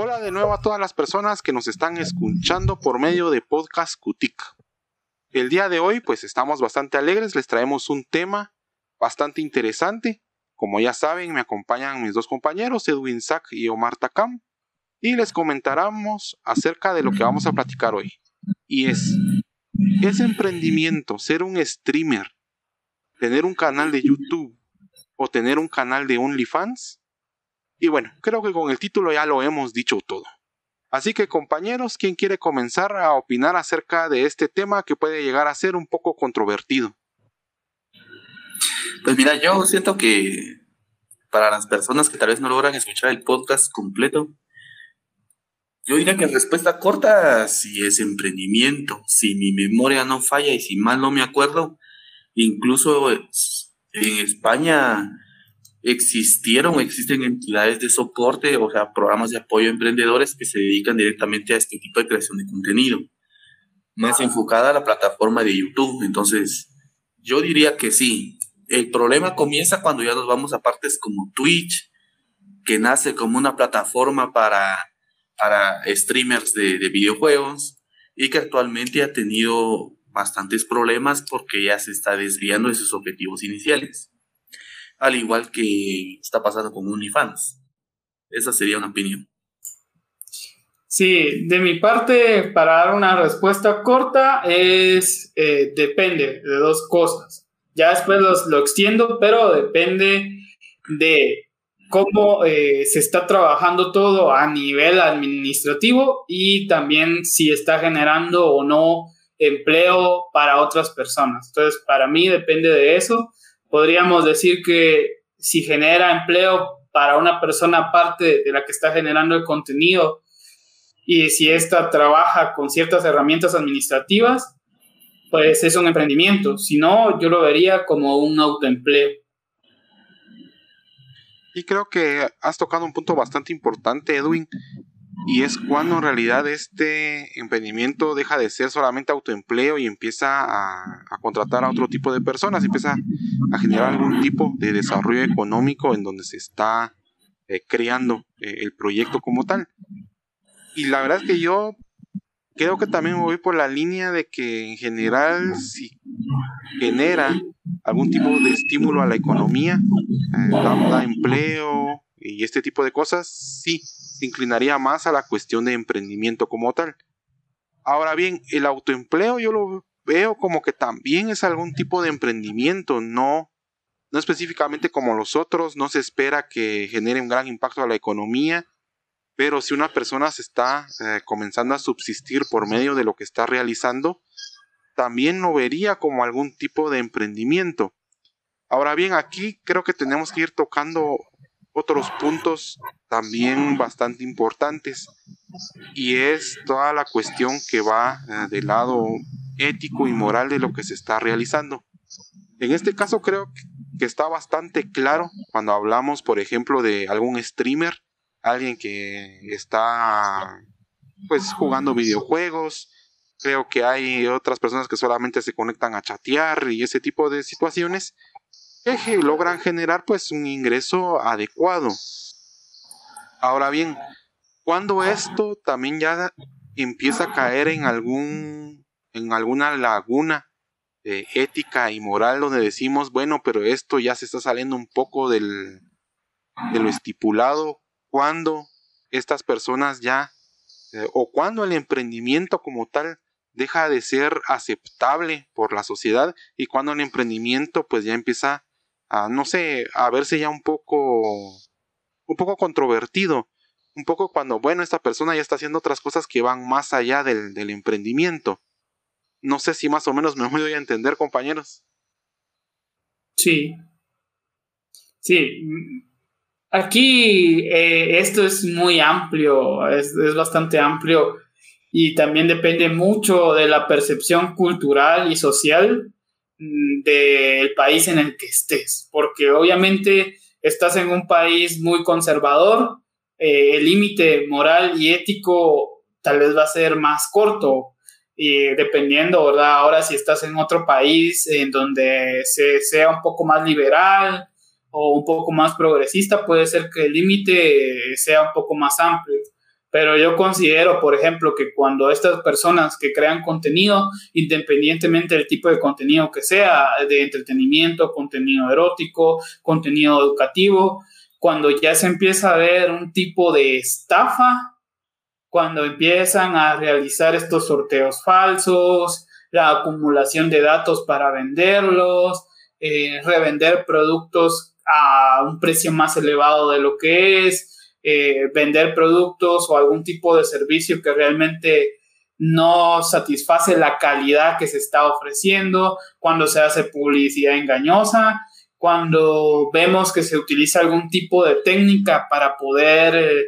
Hola de nuevo a todas las personas que nos están escuchando por medio de Podcast Cutic. El día de hoy pues estamos bastante alegres, les traemos un tema bastante interesante. Como ya saben, me acompañan mis dos compañeros, Edwin Sack y Omar Takam, y les comentaremos acerca de lo que vamos a platicar hoy. Y es, ¿es emprendimiento ser un streamer, tener un canal de YouTube o tener un canal de OnlyFans? Y bueno, creo que con el título ya lo hemos dicho todo. Así que compañeros, ¿quién quiere comenzar a opinar acerca de este tema que puede llegar a ser un poco controvertido? Pues mira, yo siento que para las personas que tal vez no logran escuchar el podcast completo, yo diría que en respuesta corta, si es emprendimiento, si mi memoria no falla y si mal no me acuerdo, incluso en España existieron, existen entidades de soporte, o sea, programas de apoyo a emprendedores que se dedican directamente a este tipo de creación de contenido, más enfocada a la plataforma de YouTube. Entonces, yo diría que sí. El problema comienza cuando ya nos vamos a partes como Twitch, que nace como una plataforma para, para streamers de, de videojuegos y que actualmente ha tenido bastantes problemas porque ya se está desviando de sus objetivos iniciales al igual que está pasando con OnlyFans. Esa sería una opinión. Sí, de mi parte, para dar una respuesta corta, es eh, depende de dos cosas. Ya después lo extiendo, pero depende de cómo eh, se está trabajando todo a nivel administrativo y también si está generando o no empleo para otras personas. Entonces, para mí depende de eso podríamos decir que si genera empleo para una persona aparte de la que está generando el contenido y si ésta trabaja con ciertas herramientas administrativas, pues es un emprendimiento. Si no, yo lo vería como un autoempleo. Y creo que has tocado un punto bastante importante, Edwin, y es cuando en realidad este emprendimiento deja de ser solamente autoempleo y empieza a, contratar a otro tipo de personas, empieza a generar algún tipo de desarrollo económico en donde se está eh, creando eh, el proyecto como tal. Y la verdad es que yo creo que también voy por la línea de que en general si genera algún tipo de estímulo a la economía, eh, da empleo y este tipo de cosas, sí, se inclinaría más a la cuestión de emprendimiento como tal. Ahora bien, el autoempleo yo lo veo como que también es algún tipo de emprendimiento, no, no específicamente como los otros, no se espera que genere un gran impacto a la economía, pero si una persona se está eh, comenzando a subsistir por medio de lo que está realizando, también lo vería como algún tipo de emprendimiento. Ahora bien, aquí creo que tenemos que ir tocando otros puntos también bastante importantes y es toda la cuestión que va eh, del lado ético y moral de lo que se está realizando. En este caso creo que está bastante claro cuando hablamos, por ejemplo, de algún streamer, alguien que está pues jugando videojuegos. Creo que hay otras personas que solamente se conectan a chatear y ese tipo de situaciones que logran generar pues un ingreso adecuado. Ahora bien, cuando esto también ya empieza a caer en algún en alguna laguna de ética y moral donde decimos, bueno, pero esto ya se está saliendo un poco del de lo estipulado, cuando estas personas ya eh, o cuando el emprendimiento como tal deja de ser aceptable por la sociedad y cuando el emprendimiento pues ya empieza a, no sé, a verse ya un poco, un poco controvertido. Un poco cuando, bueno, esta persona ya está haciendo otras cosas que van más allá del, del emprendimiento. No sé si más o menos me voy a entender, compañeros. Sí. Sí. Aquí eh, esto es muy amplio, es, es bastante amplio y también depende mucho de la percepción cultural y social Mm, del país en el que estés, porque obviamente estás en un país muy conservador, eh, el límite moral y ético tal vez va a ser más corto, y dependiendo, ¿verdad? Ahora si estás en otro país en donde se, sea un poco más liberal o un poco más progresista, puede ser que el límite sea un poco más amplio. Pero yo considero, por ejemplo, que cuando estas personas que crean contenido, independientemente del tipo de contenido que sea, de entretenimiento, contenido erótico, contenido educativo, cuando ya se empieza a ver un tipo de estafa, cuando empiezan a realizar estos sorteos falsos, la acumulación de datos para venderlos, eh, revender productos a un precio más elevado de lo que es, eh, vender productos o algún tipo de servicio que realmente no satisface la calidad que se está ofreciendo, cuando se hace publicidad engañosa, cuando vemos que se utiliza algún tipo de técnica para poder, eh,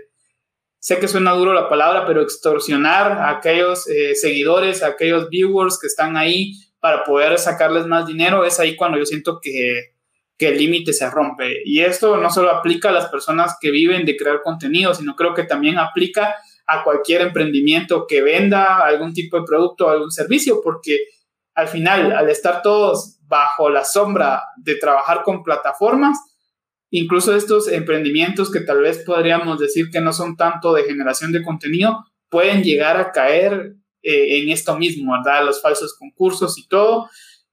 sé que suena duro la palabra, pero extorsionar a aquellos eh, seguidores, a aquellos viewers que están ahí para poder sacarles más dinero, es ahí cuando yo siento que, que el límite se rompe. Y esto no solo aplica a las personas que viven de crear contenido, sino creo que también aplica a cualquier emprendimiento que venda algún tipo de producto o algún servicio, porque al final, al estar todos bajo la sombra de trabajar con plataformas, incluso estos emprendimientos que tal vez podríamos decir que no son tanto de generación de contenido, pueden llegar a caer eh, en esto mismo, ¿verdad? Los falsos concursos y todo.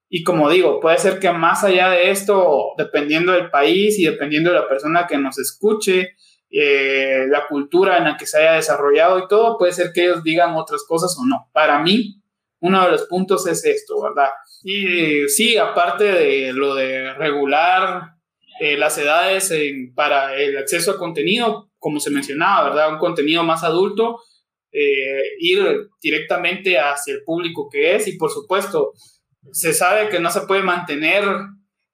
Y como digo, puede ser que más allá de esto, dependiendo del país y dependiendo de la persona que nos escuche, eh, la cultura en la que se haya desarrollado y todo, puede ser que ellos digan otras cosas o no. Para mí, uno de los puntos es esto, ¿verdad? Y sí, aparte de lo de regular eh, las edades para el acceso a contenido, como se mencionaba, ¿verdad? Un contenido más adulto, eh, ir directamente hacia el público que es y por supuesto se sabe que no se puede mantener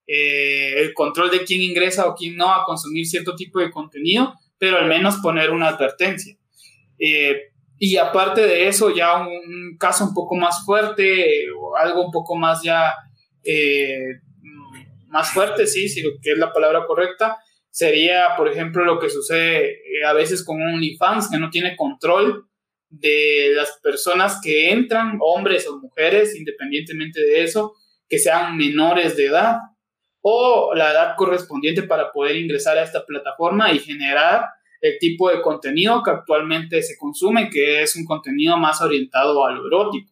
eh, el control de quién ingresa o quién no a consumir cierto tipo de contenido, pero al menos poner una advertencia. Eh, y aparte de eso, ya un, caso un poco más fuerte o algo un poco más ya más fuerte, sí, si lo que es la palabra correcta, sería, por ejemplo, lo que sucede a veces con un OnlyFans que no tiene control de las personas que entran, hombres o mujeres, independientemente de eso, que sean menores de edad o la edad correspondiente para poder ingresar a esta plataforma y generar el tipo de contenido que actualmente se consume, que es un contenido más orientado a lo erótico.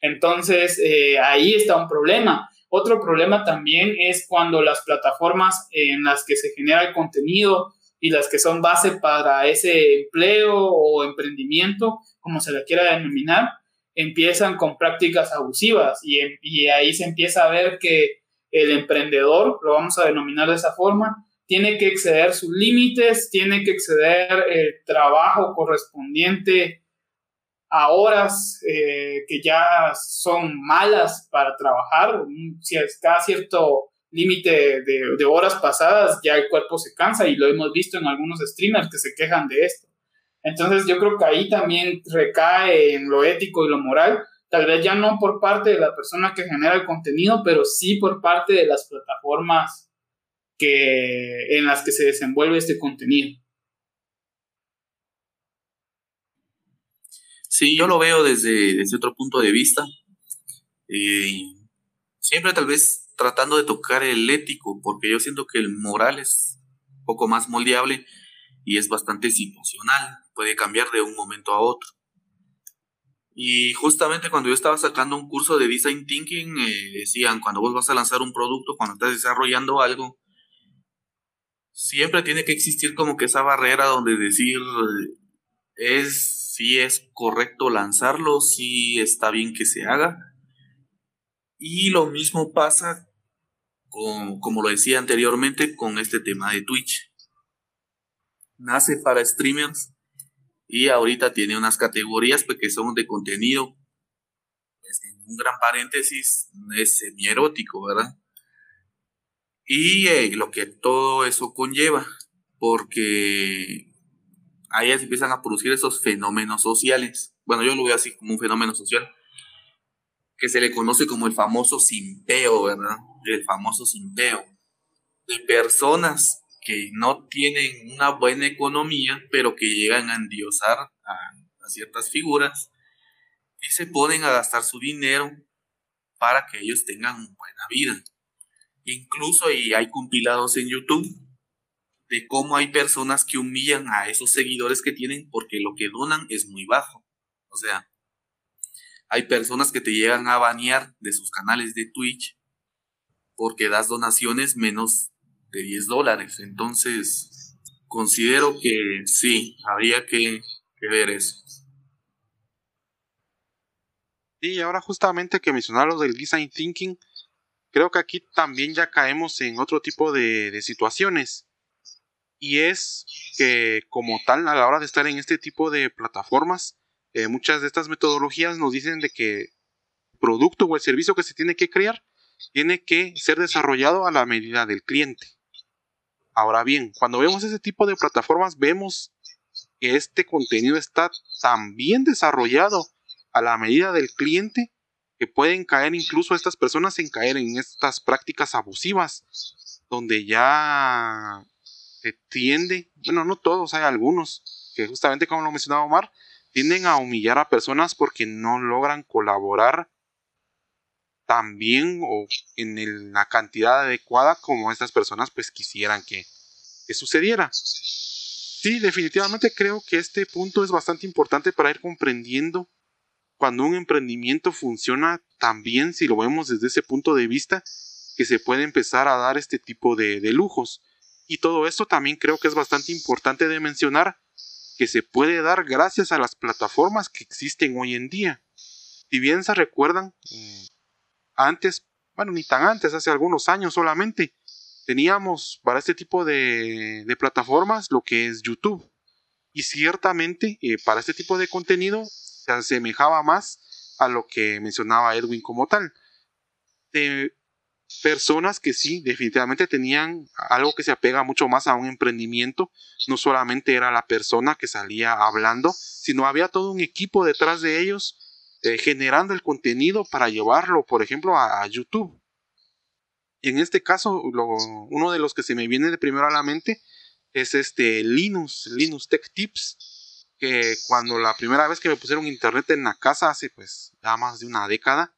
Entonces, eh, ahí está un problema. Otro problema también es cuando las plataformas en las que se genera el contenido y las que son base para ese empleo o emprendimiento, como se le quiera denominar, empiezan con prácticas abusivas y, y ahí se empieza a ver que el emprendedor, lo vamos a denominar de esa forma, tiene que exceder sus límites, tiene que exceder el trabajo correspondiente a horas eh, que ya son malas para trabajar, si está cierto límite de, horas pasadas, ya el cuerpo se cansa y lo hemos visto en algunos streamers que se quejan de esto. Entonces yo creo que ahí también recae en lo ético y lo moral, tal vez ya no por parte de la persona que genera el contenido, pero sí por parte de las plataformas que, en las que se desenvuelve este contenido. Sí, yo lo veo desde, desde otro punto de vista. Eh, siempre tal vez tratando de tocar el ético, porque yo siento que el moral es un poco más moldeable y es bastante situacional, puede cambiar de un momento a otro. Y justamente cuando yo estaba sacando un curso de Design Thinking, eh, decían, cuando vos vas a lanzar un producto, cuando estás desarrollando algo, siempre tiene que existir como que esa barrera donde decir, es si es correcto lanzarlo, si está bien que se haga. Y lo mismo pasa como lo decía anteriormente, con este tema de Twitch. Nace para streamers y ahorita tiene unas categorías pues, que son de contenido, en un gran paréntesis, es semi-erótico, ¿verdad? Y eh, lo que todo eso conlleva, porque ahí se empiezan a producir esos fenómenos sociales. Bueno, yo lo veo así como un fenómeno social, que se le conoce como el famoso simpeo, ¿verdad? El famoso simpeo. De personas que no tienen una buena economía, pero que llegan a endiosar a, ciertas figuras y se ponen a gastar su dinero para que ellos tengan buena vida. Incluso hay compilados en YouTube de cómo hay personas que humillan a esos seguidores que tienen porque lo que donan es muy bajo. O sea, hay personas que te llegan a banear de sus canales de Twitch porque das donaciones menos de 10 dólares. Entonces, considero que sí, habría que, ver eso. Y ahora justamente que mencionaron del design thinking, creo que aquí también ya caemos en otro tipo de, de situaciones. Y es que como tal, a la hora de estar en este tipo de plataformas, eh, muchas de estas metodologías nos dicen de que el producto o el servicio que se tiene que crear tiene que ser desarrollado a la medida del cliente. Ahora bien, cuando vemos ese tipo de plataformas, vemos que este contenido está tan bien desarrollado a la medida del cliente que pueden caer incluso estas personas en caer en estas prácticas abusivas, donde ya se tiende, bueno, no todos, hay algunos, que justamente como lo mencionaba Omar, tienden a humillar a personas porque no logran colaborar tan bien o en la cantidad adecuada como estas personas pues quisieran que, sucediera. Sí, definitivamente creo que este punto es bastante importante para ir comprendiendo cuando un emprendimiento funciona tan bien, si lo vemos desde ese punto de vista, que se puede empezar a dar este tipo de, de lujos. Y todo esto también creo que es bastante importante de mencionar que se puede dar gracias a las plataformas que existen hoy en día. Si bien se recuerdan, antes, bueno, ni tan antes, hace algunos años solamente, teníamos para este tipo de, plataformas lo que es YouTube. Y ciertamente eh, para este tipo de contenido se asemejaba más a lo que mencionaba Edwin como tal. Personas que sí, definitivamente tenían algo que se apega mucho más a un emprendimiento. No solamente era la persona que salía hablando, sino había todo un equipo detrás de ellos eh, generando el contenido para llevarlo, por ejemplo, a, YouTube. En este caso, uno de los que se me viene de primero a la mente es este Linux, Linux Tech Tips, que cuando la primera vez que me pusieron internet en la casa hace pues ya más de una década,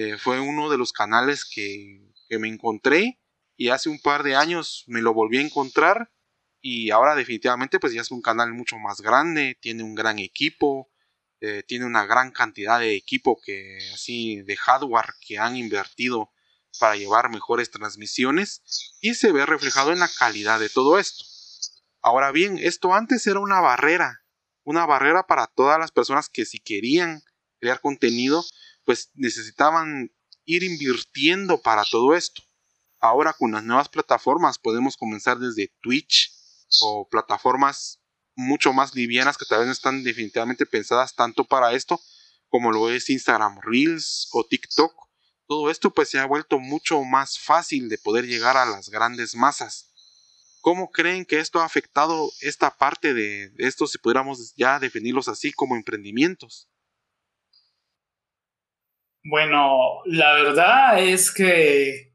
eh, fue uno de los canales que, me encontré y hace un par de años me lo volví a encontrar y ahora definitivamente pues ya es un canal mucho más grande, tiene un gran equipo, eh, tiene una gran cantidad de equipo que así de hardware que han invertido para llevar mejores transmisiones y se ve reflejado en la calidad de todo esto. Ahora bien, esto antes era una barrera, una barrera para todas las personas que si querían crear contenido pues necesitaban ir invirtiendo para todo esto. Ahora con las nuevas plataformas podemos comenzar desde Twitch o plataformas mucho más livianas que tal vez no están definitivamente pensadas tanto para esto como lo es Instagram Reels o TikTok. Todo esto pues se ha vuelto mucho más fácil de poder llegar a las grandes masas. ¿Cómo creen que esto ha afectado esta parte de esto si pudiéramos ya definirlos así como emprendimientos? Bueno, la verdad es que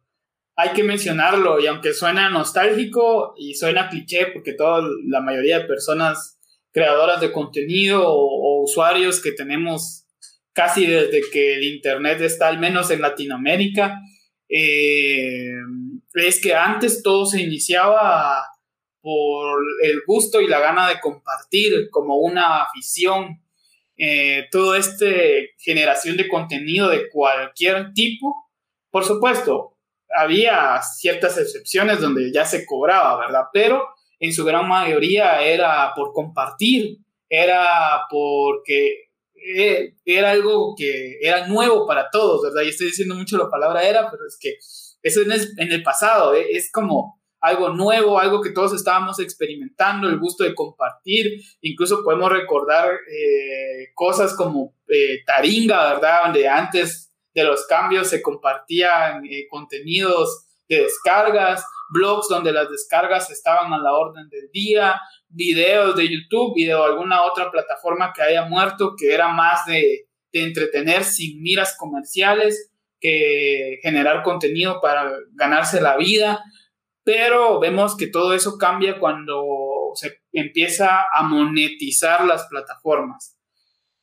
hay que mencionarlo y aunque suena nostálgico y suena cliché porque toda la mayoría de personas creadoras de contenido o, usuarios que tenemos casi desde que el internet está al menos en Latinoamérica eh, es que antes todo se iniciaba por el gusto y la gana de compartir como una afición eh, toda esta generación de contenido de cualquier tipo. Por supuesto, había ciertas excepciones donde ya se cobraba, ¿verdad? Pero en su gran mayoría era por compartir, era porque eh, era algo que era nuevo para todos, ¿verdad? Y estoy diciendo mucho la palabra era, pero es que eso es en el pasado, ¿eh? es como algo nuevo, algo que todos estábamos experimentando, el gusto de compartir. Incluso podemos recordar eh, cosas como eh, Taringa, ¿verdad? Donde antes de los cambios se compartían eh, contenidos de descargas, blogs donde las descargas estaban a la orden del día, videos de YouTube y de alguna otra plataforma que haya muerto, que era más de, de entretener sin miras comerciales que generar contenido para ganarse la vida pero vemos que todo eso cambia cuando se empieza a monetizar las plataformas.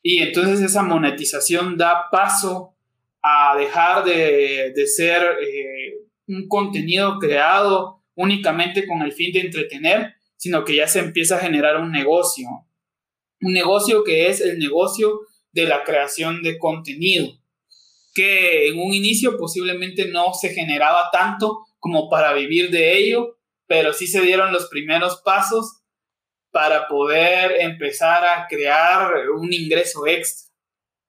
Y entonces esa monetización da paso a dejar de, ser eh, un contenido creado únicamente con el fin de entretener, sino que ya se empieza a generar un negocio. Un negocio que es el negocio de la creación de contenido, que en un inicio posiblemente no se generaba tanto como para vivir de ello, pero sí se dieron los primeros pasos para poder empezar a crear un ingreso extra.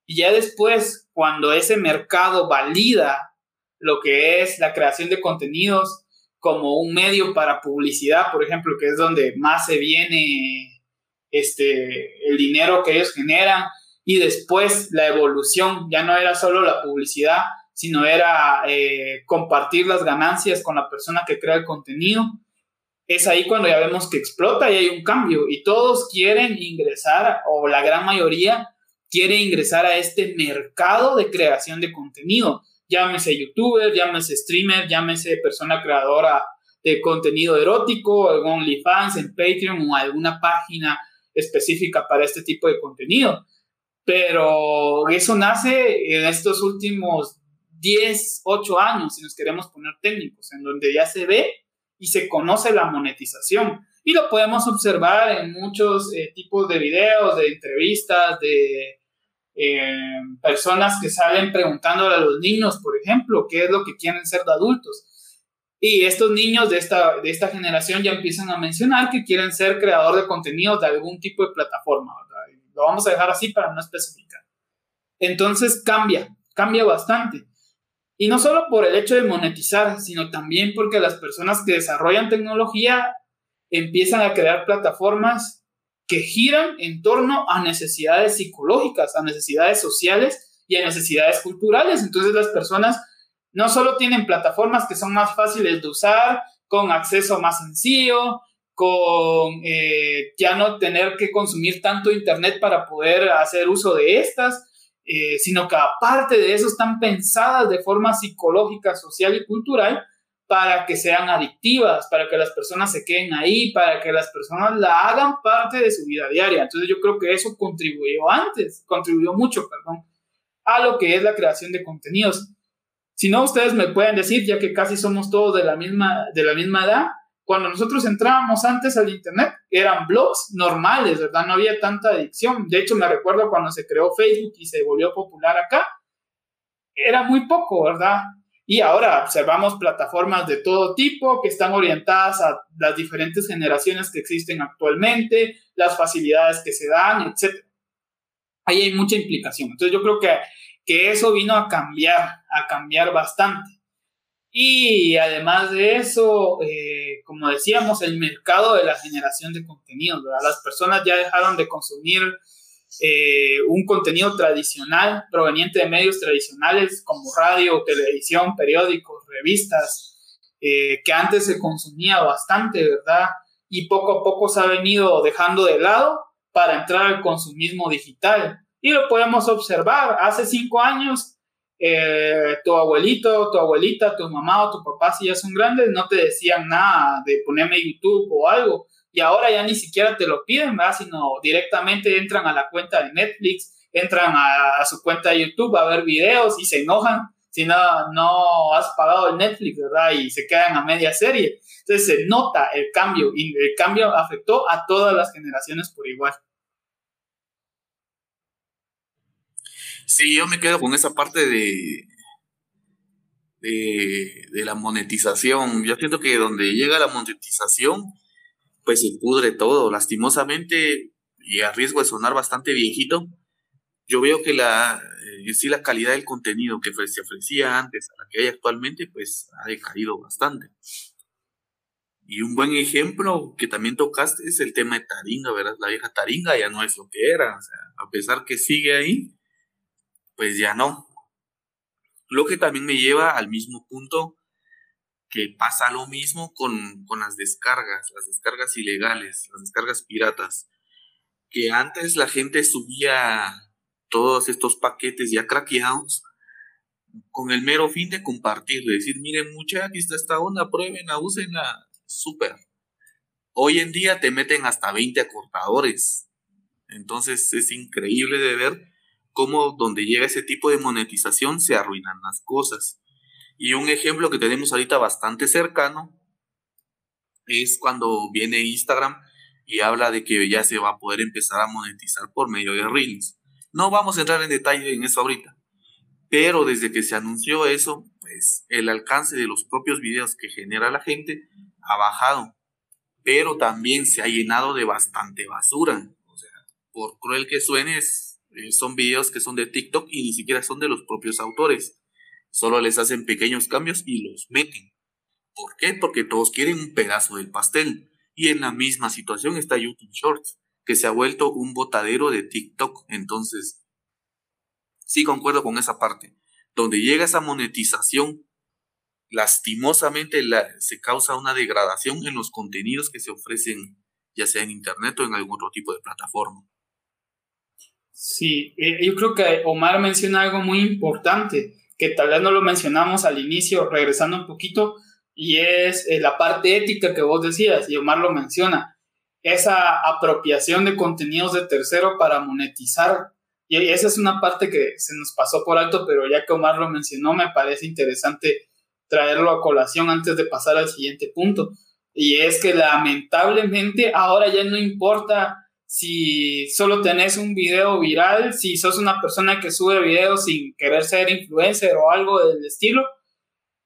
Y ya después, cuando ese mercado valida lo que es la creación de contenidos como un medio para publicidad, por ejemplo, que es donde más se viene este, el dinero que ellos generan, y después la evolución ya no era solo la publicidad, sino era eh, compartir las ganancias con la persona que crea el contenido. Es ahí cuando ya vemos que explota y hay un cambio y todos quieren ingresar, o la gran mayoría quiere ingresar a este mercado de creación de contenido. Llámese youtuber, llámese streamer, llámese persona creadora de contenido erótico, en OnlyFans, en Patreon o alguna página específica para este tipo de contenido. Pero eso nace en estos últimos 10, 8 años, si nos queremos poner técnicos, en donde ya se ve y se conoce la monetización. Y lo podemos observar en muchos eh, tipos de videos, de entrevistas, de eh, personas que salen preguntándole a los niños, por ejemplo, qué es lo que quieren ser de adultos. Y estos niños de esta, de esta generación ya empiezan a mencionar que quieren ser creador de contenidos de algún tipo de plataforma. Lo vamos a dejar así para no especificar. Entonces cambia, cambia bastante. Y no solo por el hecho de monetizar, sino también porque las personas que desarrollan tecnología empiezan a crear plataformas que giran en torno a necesidades psicológicas, a necesidades sociales y a necesidades culturales. Entonces las personas no solo tienen plataformas que son más fáciles de usar, con acceso más sencillo, con eh, ya no tener que consumir tanto Internet para poder hacer uso de estas, eh, sino que aparte de eso están pensadas de forma psicológica, social y cultural para que sean adictivas, para que las personas se queden ahí, para que las personas la hagan parte de su vida diaria. Entonces yo creo que eso contribuyó antes, contribuyó mucho, perdón, a lo que es la creación de contenidos. Si no, ustedes me pueden decir, ya que casi somos todos de la misma, de la misma edad, cuando nosotros entrábamos antes al Internet, eran blogs normales, ¿verdad? No había tanta adicción. De hecho, me recuerdo cuando se creó Facebook y se volvió popular acá, era muy poco, ¿verdad? Y ahora observamos plataformas de todo tipo que están orientadas a las diferentes generaciones que existen actualmente, las facilidades que se dan, etc. Ahí hay mucha implicación. Entonces yo creo que, que eso vino a cambiar, a cambiar bastante. Y además de eso, eh, como decíamos, el mercado de la generación de contenidos, ¿verdad? Las personas ya dejaron de consumir eh, un contenido tradicional proveniente de medios tradicionales como radio, televisión, periódicos, revistas, eh, que antes se consumía bastante, ¿verdad? Y poco a poco se ha venido dejando de lado para entrar al consumismo digital. Y lo podemos observar. Hace cinco años eh, tu abuelito, tu abuelita, tu mamá o tu papá, si ya son grandes, no te decían nada de ponerme YouTube o algo. Y ahora ya ni siquiera te lo piden, ¿verdad? Sino directamente entran a la cuenta de Netflix, entran a, su cuenta de YouTube a ver videos y se enojan si no, no has pagado el Netflix, ¿verdad? Y se quedan a media serie. Entonces se nota el cambio y el cambio afectó a todas las generaciones por igual. Sí, yo me quedo con esa parte de, de, la monetización. Yo siento que donde llega la monetización, pues se pudre todo. Lastimosamente, y a riesgo de sonar bastante viejito, yo veo que la, eh, sí la calidad del contenido que se ofrecía antes a la que hay actualmente, pues ha decaído bastante. Y un buen ejemplo que también tocaste es el tema de Taringa, ¿verdad? La vieja Taringa ya no es lo que era, o sea, a pesar que sigue ahí, pues ya no. Lo que también me lleva al mismo punto que pasa lo mismo con, las descargas, las descargas ilegales, las descargas piratas. Que antes la gente subía todos estos paquetes ya craqueados con el mero fin de compartir, de decir, miren mucha, aquí está esta onda, pruébenla, úsenla, súper. Hoy en día te meten hasta 20 acortadores. Entonces es increíble de ver cómo donde llega ese tipo de monetización se arruinan las cosas. Y un ejemplo que tenemos ahorita bastante cercano es cuando viene Instagram y habla de que ya se va a poder empezar a monetizar por medio de Reels. No vamos a entrar en detalle en eso ahorita, pero desde que se anunció eso, pues el alcance de los propios videos que genera la gente ha bajado, pero también se ha llenado de bastante basura. O sea, por cruel que suene, eh, son videos que son de TikTok y ni siquiera son de los propios autores. Solo les hacen pequeños cambios y los meten. ¿Por qué? Porque todos quieren un pedazo del pastel. Y en la misma situación está YouTube Shorts, que se ha vuelto un botadero de TikTok. Entonces, sí concuerdo con esa parte. Donde llega esa monetización, lastimosamente se causa una degradación en los contenidos que se ofrecen, ya sea en Internet o en algún otro tipo de plataforma. Sí, eh, yo creo que Omar menciona algo muy importante, que tal vez no lo mencionamos al inicio, regresando un poquito, y es eh, la parte ética que vos decías, y Omar lo menciona, esa apropiación de contenidos de tercero para monetizar. Y esa es una parte que se nos pasó por alto, pero ya que Omar lo mencionó, me parece interesante traerlo a colación antes de pasar al siguiente punto. Y es que lamentablemente ahora ya no importa si solo tenés un video viral, si sos una persona que sube videos sin querer ser influencer o algo del estilo,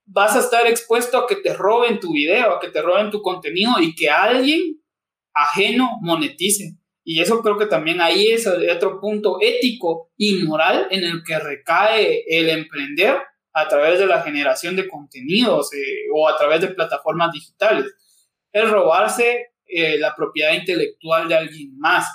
vas a estar expuesto a que te roben tu video, a que te roben tu contenido y que alguien ajeno monetice. Y eso creo que también ahí es otro punto ético y moral en el que recae el emprender a través de la generación de contenidos eh, o a través de plataformas digitales. Es robarse eh, la propiedad intelectual de alguien más,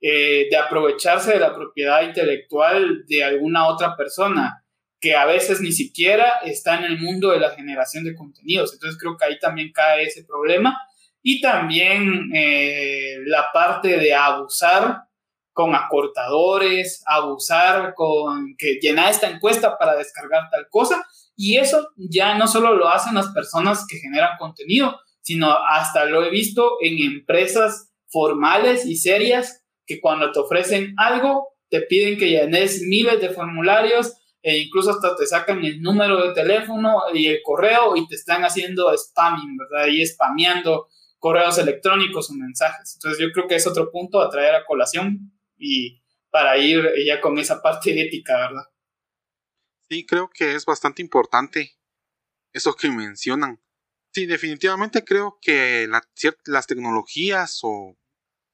eh, de aprovecharse de la propiedad intelectual de alguna otra persona que a veces ni siquiera está en el mundo de la generación de contenidos. Entonces creo que ahí también cae ese problema. Y también eh, la parte de abusar con acortadores, abusar con que llena esta encuesta para descargar tal cosa. Y eso ya no solo lo hacen las personas que generan contenido, sino hasta lo he visto en empresas formales y serias que cuando te ofrecen algo, te piden que llenes miles de formularios e incluso hasta te sacan el número de teléfono y el correo y te están haciendo spamming, ¿verdad? Y spameando correos electrónicos o mensajes. Entonces yo creo que es otro punto a traer a colación y para ir ya con esa parte ética, ¿verdad? Sí, creo que es bastante importante eso que mencionan. Sí, definitivamente creo que las tecnologías o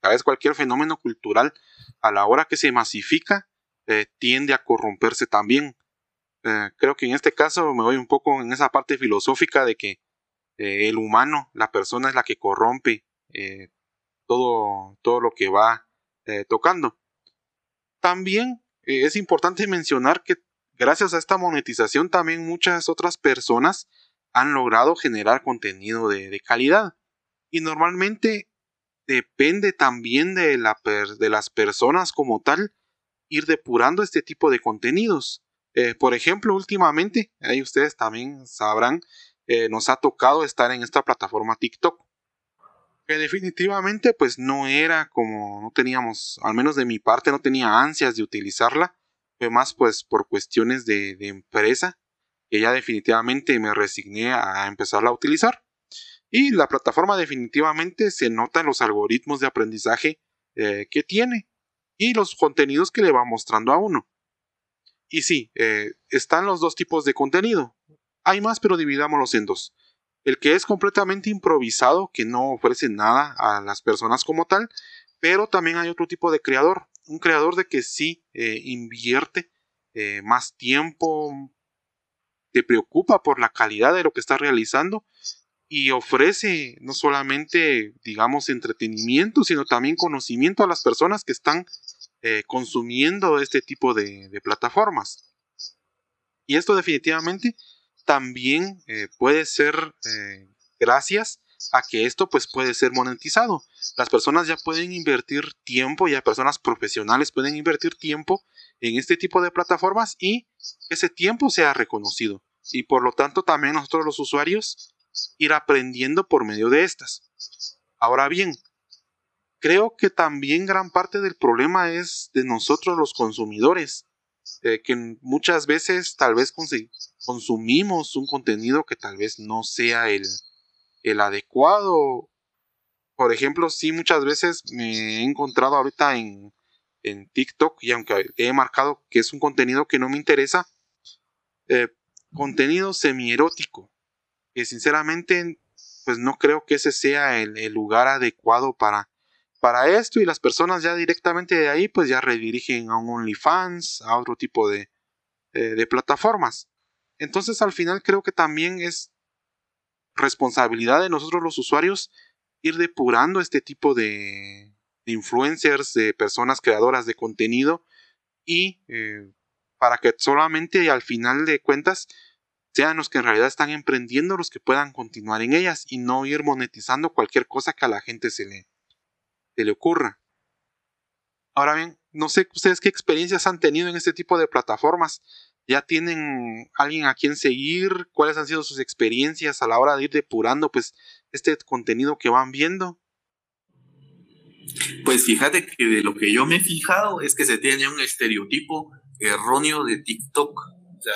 tal vez cualquier fenómeno cultural a la hora que se masifica eh, tiende a corromperse también. Eh, creo que en este caso me voy un poco en esa parte filosófica de que eh, el humano, la persona es la que corrompe todo, todo lo que va tocando. También es importante mencionar que gracias a esta monetización también muchas otras personas han logrado generar contenido de, calidad. Y normalmente depende también de, la de, las personas como tal ir depurando este tipo de contenidos. Eh, por ejemplo, últimamente, ahí ustedes también sabrán, eh, nos ha tocado estar en esta plataforma TikTok. Que definitivamente pues no era como no teníamos, al menos de mi parte no tenía ansias de utilizarla. Fue más pues por cuestiones de, de empresa que ya definitivamente me resigné a empezarla a utilizar. Y la plataforma definitivamente se nota en los algoritmos de aprendizaje eh, que tiene y los contenidos que le va mostrando a uno. Y sí, eh, están los dos tipos de contenido. Hay más, pero dividámoslos en dos. El que es completamente improvisado, que no ofrece nada a las personas como tal, pero también hay otro tipo de creador. Un creador de que sí eh, invierte más tiempo, te preocupa por la calidad de lo que estás realizando y ofrece no solamente, digamos, entretenimiento, sino también conocimiento a las personas que están eh, consumiendo este tipo de, plataformas. Y esto definitivamente también eh, puede ser eh, gracias a que esto pues puede ser monetizado. Las personas ya pueden invertir tiempo, ya personas profesionales pueden invertir tiempo en este tipo de plataformas y ese tiempo sea reconocido. Y por lo tanto también nosotros los usuarios ir aprendiendo por medio de estas. Ahora bien, creo que también gran parte del problema es de nosotros los consumidores, eh, que muchas veces tal vez consumimos un contenido que tal vez no sea el, el adecuado. Por ejemplo, sí, muchas veces me he encontrado ahorita en, en TikTok y aunque he marcado que es un contenido que no me interesa, eh, contenido semi-erótico, que sinceramente pues no creo que ese sea el, lugar adecuado para, para esto y las personas ya directamente de ahí pues ya redirigen a un OnlyFans, a otro tipo de, eh, de plataformas. Entonces al final creo que también es responsabilidad de nosotros los usuarios ir depurando este tipo de, influencers, de personas creadoras de contenido y eh, para que solamente al final de cuentas sean los que en realidad están emprendiendo los que puedan continuar en ellas y no ir monetizando cualquier cosa que a la gente se le, se le ocurra. Ahora bien, no sé ustedes qué experiencias han tenido en este tipo de plataformas. ¿Ya tienen alguien a quien seguir? ¿Cuáles han sido sus experiencias a la hora de ir depurando pues este contenido que van viendo? Pues fíjate que de lo que yo me he fijado es que se tiene un estereotipo erróneo de TikTok. O sea,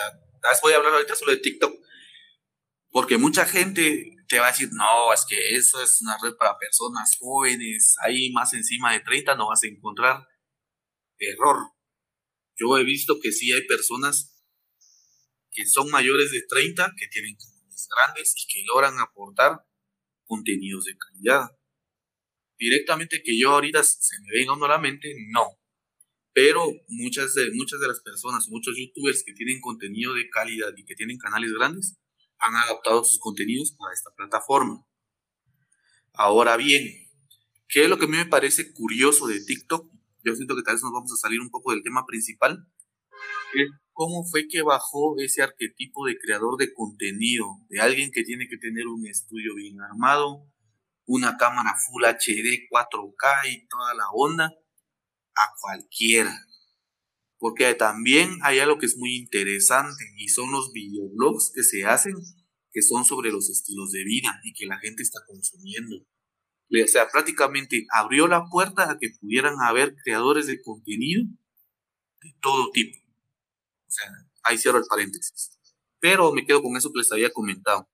voy a hablar ahorita solo de TikTok. Porque mucha gente te va a decir, no, es que eso es una red para personas jóvenes, ahí más encima de 30 no vas a encontrar error. Yo he visto que sí hay personas que son mayores de 30, que tienen canales grandes y que logran aportar contenidos de calidad. Directamente que yo ahorita se me venga a la mente, no. Pero muchas de, muchas de las personas, muchos youtubers que tienen contenido de calidad y que tienen canales grandes, han adaptado sus contenidos a esta plataforma. Ahora bien, ¿qué es lo que a mí me parece curioso de TikTok? Yo siento que tal vez nos vamos a salir un poco del tema principal. Cómo fue que bajó ese arquetipo de creador de contenido, de alguien que tiene que tener un estudio bien armado, una cámara Full HD, 4K y toda la onda, a cualquiera. Porque también hay algo que es muy interesante y son los videoblogs que se hacen que son sobre los estilos de vida y que la gente está consumiendo. O sea, prácticamente abrió la puerta a que pudieran haber creadores de contenido de todo tipo. Sea, ahí cierro el paréntesis. Pero me quedo con eso que les había comentado.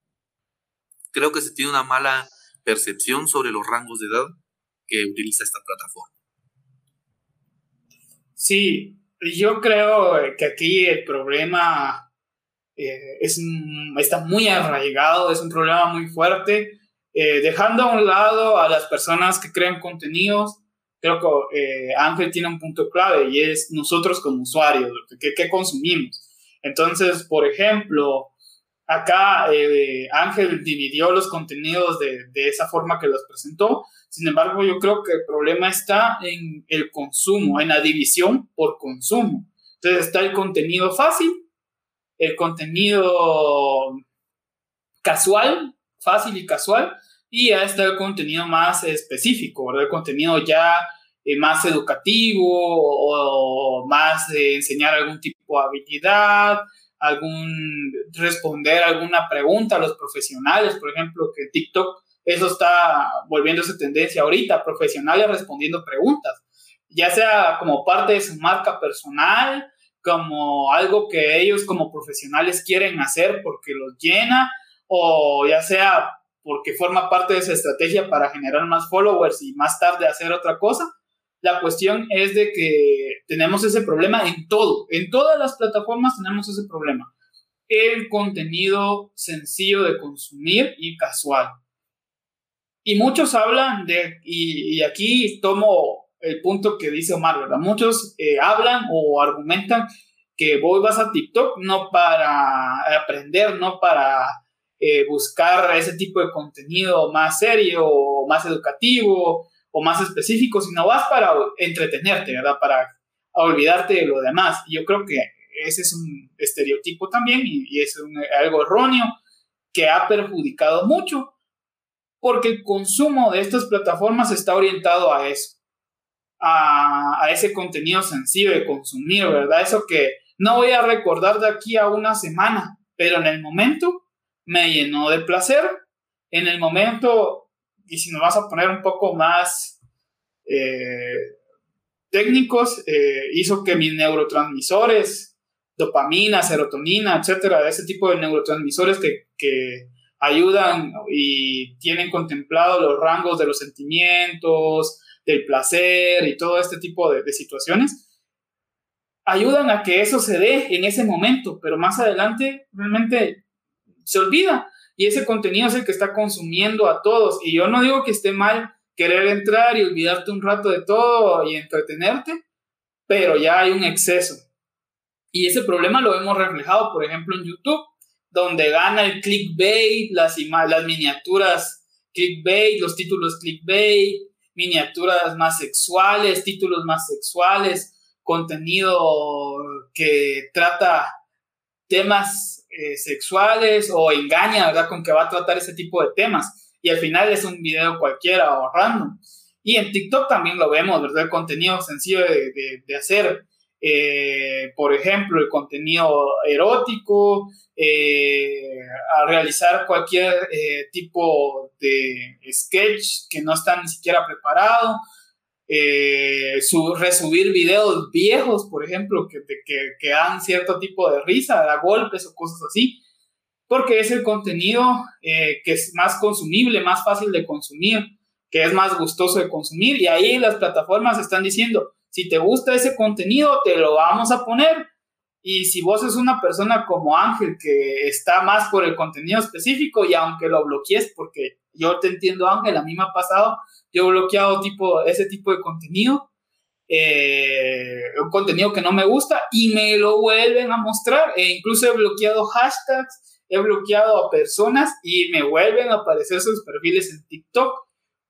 Creo que se tiene una mala percepción sobre los rangos de edad que utiliza esta plataforma. Sí, yo creo que aquí el problema eh, es, está muy arraigado, es un problema muy fuerte. Eh, dejando a un lado a las personas que crean contenidos, creo que eh, Ángel tiene un punto clave y es nosotros como usuarios, ¿qué, consumimos? Entonces, por ejemplo, acá Ángel dividió los contenidos de, de, esa forma que los presentó. Sin embargo, yo creo que el problema está en el consumo, en la división por consumo. Entonces está el contenido fácil, el contenido casual, fácil y casual, y ya está el contenido más específico, ¿verdad? El contenido ya eh, más educativo o, más de enseñar algún tipo de habilidad, algún responder alguna pregunta a los profesionales, por ejemplo, que TikTok eso está volviéndose tendencia ahorita, profesionales respondiendo preguntas, ya sea como parte de su marca personal, como algo que ellos como profesionales quieren hacer porque los llena, o ya sea porque forma parte de su estrategia para generar más followers y más tarde hacer otra cosa. La cuestión es de que tenemos ese problema en todo, en todas las plataformas tenemos ese problema. El contenido sencillo de consumir y casual. Y muchos hablan de, y, aquí tomo el punto que dice Omar, ¿verdad? Muchos eh, hablan o argumentan que vos vas a TikTok no para aprender, no para eh, buscar ese tipo de contenido más serio o más educativo o más específico, sino vas para entretenerte, ¿verdad? Para olvidarte de lo demás. Y yo creo que ese es un estereotipo también y, es algo erróneo que ha perjudicado mucho porque el consumo de estas plataformas está orientado a eso, a, ese contenido sencillo de consumir, ¿verdad? Eso que no voy a recordar de aquí a una semana, pero en el momento me llenó de placer, en el momento, y si nos vas a poner un poco más eh, técnicos, eh, hizo que mis neurotransmisores, dopamina, serotonina, etcétera, ese tipo de neurotransmisores que ayudan y tienen contemplado los rangos de los sentimientos, del placer y todo este tipo de situaciones, ayudan a que eso se dé en ese momento, pero más adelante realmente se olvida y ese contenido es el que está consumiendo a todos. Y yo no digo que esté mal querer entrar y olvidarte un rato de todo y entretenerte, pero ya hay un exceso. Y ese problema lo hemos reflejado, por ejemplo, en YouTube, donde gana el clickbait, las, las miniaturas clickbait, los títulos clickbait, miniaturas más sexuales, títulos más sexuales, contenido que trata temas eh, sexuales o engaña, ¿verdad? Con que va a tratar ese tipo de temas. Y al final es un video cualquiera o random. Y en TikTok también lo vemos, ¿verdad? El contenido sencillo de, hacer. Eh, por ejemplo, el contenido erótico, eh, a realizar cualquier tipo de sketch que no está ni siquiera preparado, eh, su, resubir videos viejos, por ejemplo, que, que, que, dan cierto tipo de risa, da golpes o cosas así, porque es el contenido eh, que es más consumible, más fácil de consumir, que es más gustoso de consumir, y ahí las plataformas están diciendo, si te gusta ese contenido, te lo vamos a poner, y si vos es una persona como Ángel que está más por el contenido específico y aunque lo bloquees, porque yo te entiendo Ángel, a mí me ha pasado, yo he bloqueado tipo, ese tipo de contenido, eh, un contenido que no me gusta y me lo vuelven a mostrar. E incluso he bloqueado hashtags, he bloqueado a personas y me vuelven a aparecer sus perfiles en TikTok.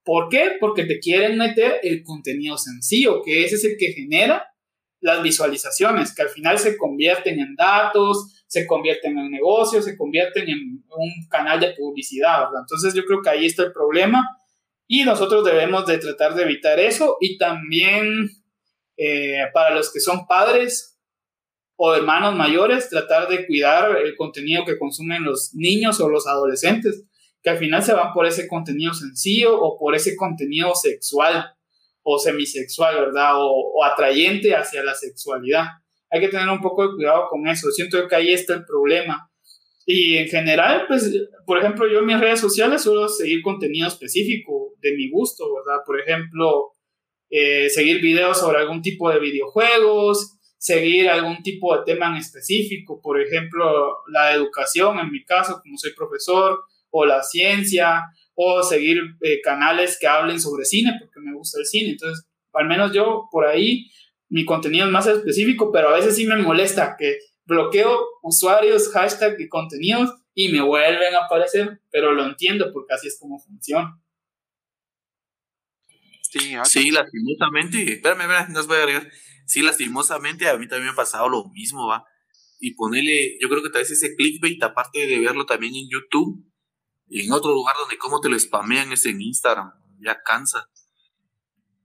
¿Por qué? Porque te quieren meter el contenido sencillo, que ese es el que genera las visualizaciones, que al final se convierten en datos, se convierten en negocios, se convierten en un canal de publicidad. Entonces yo creo que ahí está el problema y nosotros debemos de tratar de evitar eso y también eh, para los que son padres o hermanos mayores, tratar de cuidar el contenido que consumen los niños o los adolescentes, que al final se van por ese contenido sencillo o por ese contenido sexual o semisexual, ¿verdad? O, atrayente hacia la sexualidad. Hay que tener un poco de cuidado con eso. Siento que ahí está el problema. Y en general, pues, por ejemplo, yo en mis redes sociales suelo seguir contenido específico de mi gusto, ¿verdad? Por ejemplo, eh, seguir videos sobre algún tipo de videojuegos, seguir algún tipo de tema en específico, por ejemplo, la educación, en mi caso, como soy profesor, o la ciencia, o seguir eh, canales que hablen sobre cine, porque me gusta el cine. Entonces, al menos yo por ahí, mi contenido es más específico, pero a veces sí me molesta que bloqueo usuarios, hashtag y contenidos y me vuelven a aparecer, pero lo entiendo porque así es como funciona. Sí, sí, lastimosamente, espérame, espérame, no os voy a agregar. Sí, lastimosamente a mí también me ha pasado lo mismo, va. Y ponerle, yo creo que tal vez ese clickbait, aparte de verlo también en YouTube, y en otro lugar donde cómo te lo spamean es en Instagram, ya cansa.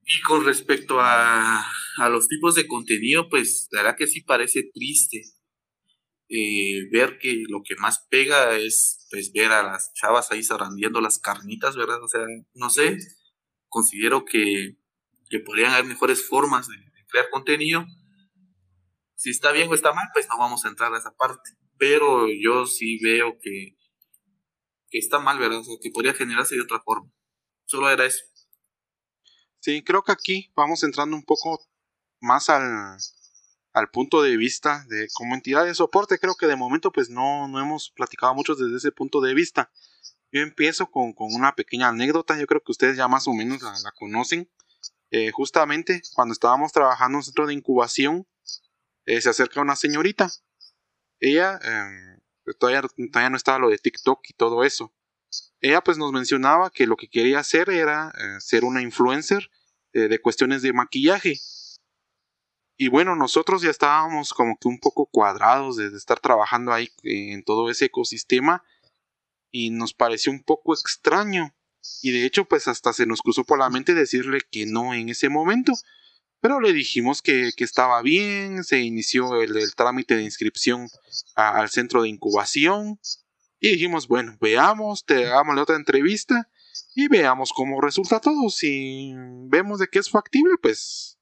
Y con respecto a, a los tipos de contenido, pues la verdad que sí parece triste eh, ver que lo que más pega es pues ver a las chavas ahí zarandeando las carnitas, ¿verdad? O sea, no sé, considero que, que podrían haber mejores formas de, de crear contenido. Si está bien o está mal, pues no vamos a entrar a esa parte. Pero yo sí veo que está mal, ¿verdad? O sea, que podría generarse de otra forma. Solo era eso. Sí, creo que aquí vamos entrando un poco más al, al punto de vista de como entidad de soporte. Creo que de momento pues no, no hemos platicado mucho desde ese punto de vista. Yo empiezo con, con una pequeña anécdota, yo creo que ustedes ya más o menos la, conocen. Eh, justamente cuando estábamos trabajando en un centro de incubación, eh, se acerca una señorita. Ella eh, todavía, todavía no estaba lo de TikTok y todo eso. Ella pues nos mencionaba que lo que quería hacer era eh, ser una influencer eh, de cuestiones de maquillaje. Y bueno, nosotros ya estábamos como que un poco cuadrados de, estar trabajando ahí eh, en todo ese ecosistema y nos pareció un poco extraño. Y de hecho pues hasta se nos cruzó por la mente decirle que no en ese momento. Pero le dijimos que, estaba bien, se inició el, trámite de inscripción al centro de incubación y dijimos, bueno, veamos, te hagamos la otra entrevista y veamos cómo resulta todo. Si vemos de que es factible, pues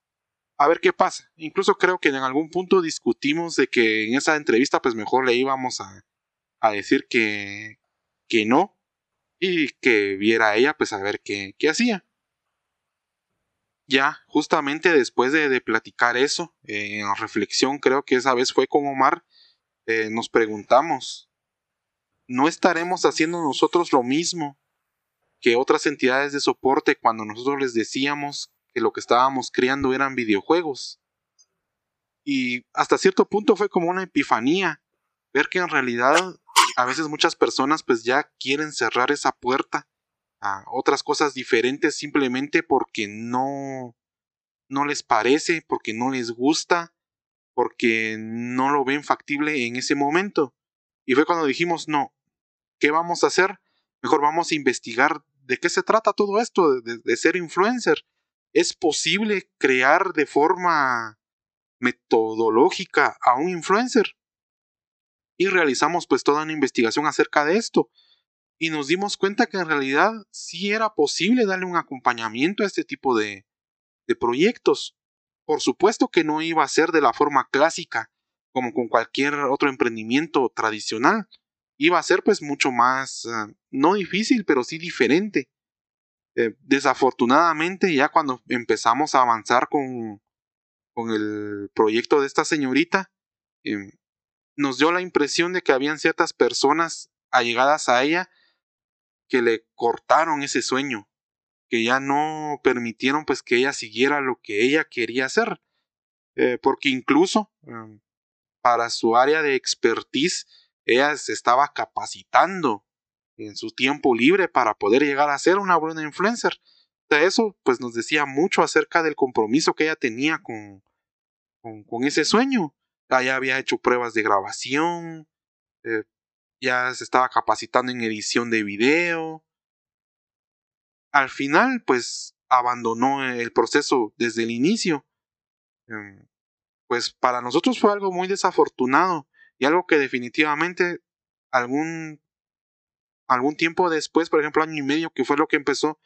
a ver qué pasa. Incluso creo que en algún punto discutimos de que en esa entrevista pues mejor le íbamos a, a decir que, que no y que viera ella pues a ver qué, qué hacía. Ya, justamente después de, platicar eso, eh, en reflexión creo que esa vez fue con Omar, eh, nos preguntamos, ¿no estaremos haciendo nosotros lo mismo que otras entidades de soporte cuando nosotros les decíamos que lo que estábamos creando eran videojuegos? Y hasta cierto punto fue como una epifanía, ver que en realidad a veces muchas personas pues ya quieren cerrar esa puerta a otras cosas diferentes simplemente porque no no les parece, porque no les gusta, porque no lo ven factible en ese momento. Y fue cuando dijimos, no, ¿qué vamos a hacer? Mejor vamos a investigar de qué se trata todo esto de, ser influencer. ¿Es posible crear de forma metodológica a un influencer? Y realizamos pues toda una investigación acerca de esto. Y nos dimos cuenta que en realidad sí era posible darle un acompañamiento a este tipo de, de proyectos. Por supuesto que no iba a ser de la forma clásica, como con cualquier otro emprendimiento tradicional. Iba a ser pues mucho más, ah, no difícil, pero sí diferente. Eh, desafortunadamente, ya cuando empezamos a avanzar con, con el proyecto de esta señorita, em, nos dio la impresión de que habían ciertas personas allegadas a ella que le cortaron ese sueño, que ya no permitieron pues que ella siguiera lo que ella quería hacer. Eh, porque incluso em, para su área de expertise, ella se estaba capacitando en su tiempo libre para poder llegar a ser una buena influencer. Eso pues nos decía mucho acerca del compromiso que ella tenía con, con, ese sueño. Ya había hecho pruebas de grabación, eh, ya se estaba capacitando en edición de video, al final, pues abandonó el proceso desde el inicio. Em, pues para nosotros fue algo muy desafortunado y algo que definitivamente algún algún tiempo después, por ejemplo, año y medio, que fue lo que empezó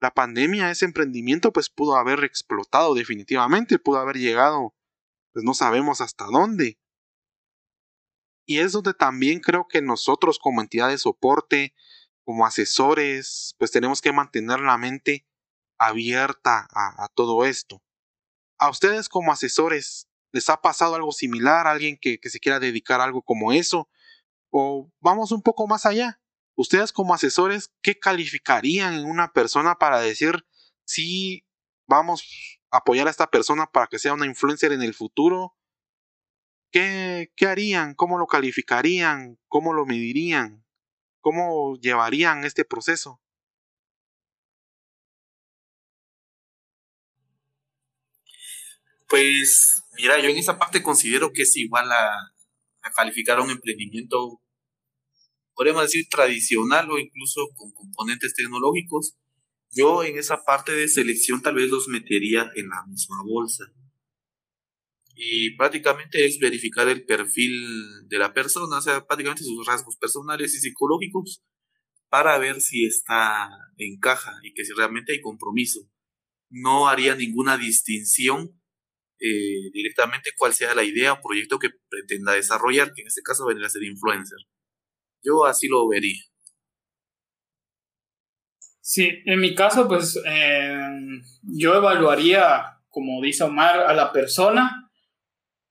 la pandemia, ese emprendimiento pues pudo haber explotado definitivamente, pudo haber llegado, pues no sabemos hasta dónde. Y es donde también creo que nosotros como entidad de soporte, como asesores, pues tenemos que mantener la mente abierta a, todo esto. ¿A ustedes como asesores les ha pasado algo similar? ¿Alguien que, que se quiera dedicar a algo como eso? O vamos un poco más allá. Ustedes como asesores, ¿qué calificarían en una persona para decir si vamos a apoyar a esta persona para que sea una influencer en el futuro? ¿Qué, harían? ¿Cómo lo calificarían? ¿Cómo lo medirían? ¿Cómo llevarían este proceso? Pues mira, yo en esa parte considero que es igual a, calificar un emprendimiento, podríamos decir tradicional o incluso con componentes tecnológicos. Yo en esa parte de selección tal vez los metería en la misma bolsa y prácticamente es verificar el perfil de la persona, o sea, prácticamente sus rasgos personales y psicológicos para ver si está en caja y que si realmente hay compromiso. No haría ninguna distinción eh, directamente cuál sea la idea o proyecto que pretenda desarrollar, que en este caso vendría a ser influencer. Yo así lo vería. Sí, en mi caso, pues eh, yo evaluaría, como dice Omar, a la persona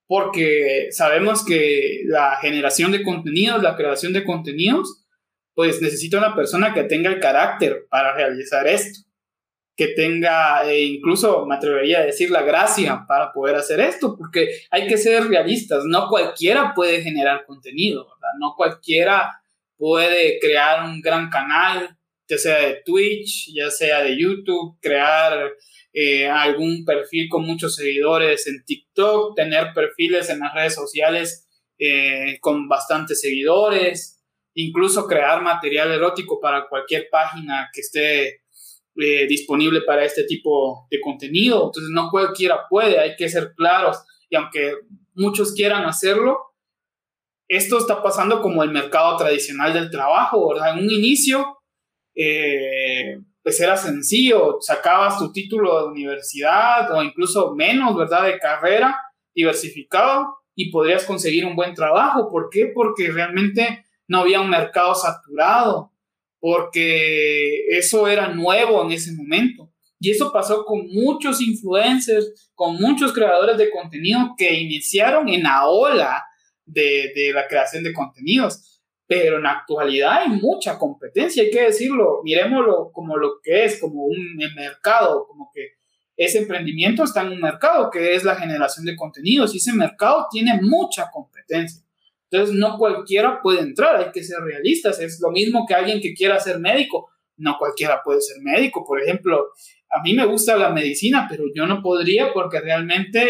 porque sabemos que la generación de contenidos, la creación de contenidos, pues necesita una persona que tenga el carácter para realizar esto, que tenga, e incluso me atrevería a decir, la gracia para poder hacer esto, porque hay que ser realistas, no cualquiera puede generar contenido, no cualquiera puede crear un gran canal, ya sea de Twitch, ya sea de YouTube, crear eh, algún perfil con muchos seguidores en TikTok, tener perfiles en las redes sociales eh, con bastantes seguidores, incluso crear material erótico para cualquier página que esté eh, disponible para este tipo de contenido. Entonces no cualquiera puede, hay que ser claros. Y aunque muchos quieran hacerlo, esto está pasando como el mercado tradicional del trabajo, ¿verdad? En un inicio, pues era sencillo, sacabas tu título de universidad o incluso menos, ¿verdad? De carrera diversificado y podrías conseguir un buen trabajo. ¿Por qué? Porque realmente no había un mercado saturado. porque eso era nuevo en ese momento. Y eso pasó con muchos influencers, con muchos creadores de contenido que iniciaron en la ola de, de la creación de contenidos. Pero en la actualidad hay mucha competencia, hay que decirlo, miremoslo como lo que es, como un mercado, como que ese emprendimiento está en un mercado que es la generación de contenidos y ese mercado tiene mucha competencia. Entonces, no cualquiera puede entrar, hay que ser realistas. Es lo mismo que alguien que quiera ser médico. No cualquiera puede ser médico. Por ejemplo, a mí me gusta la medicina, pero yo no podría porque realmente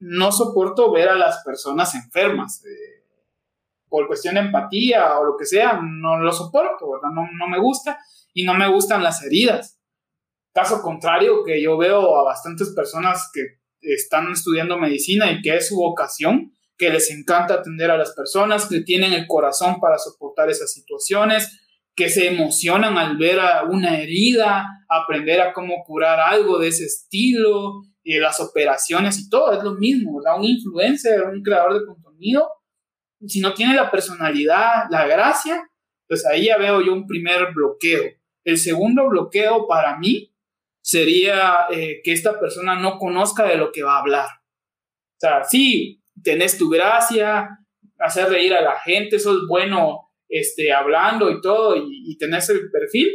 no soporto ver a las personas enfermas. Eh, por cuestión de empatía o lo que sea, no lo soporto, ¿verdad? No, no me gusta y no me gustan las heridas. Caso contrario, que yo veo a bastantes personas que están estudiando medicina y que es su vocación, que les encanta atender a las personas, que tienen el corazón para soportar esas situaciones, que se emocionan al ver a una herida, aprender a cómo curar algo de ese estilo, y las operaciones y todo, es lo mismo, ¿verdad? Un influencer, un creador de contenido, si no tiene la personalidad, la gracia, pues ahí ya veo yo un primer bloqueo. El segundo bloqueo para mí sería eh, que esta persona no conozca de lo que va a hablar. O sea, sí, tenés tu gracia, hacer reír a la gente, eso es bueno este, hablando y todo, y, y tenés el perfil,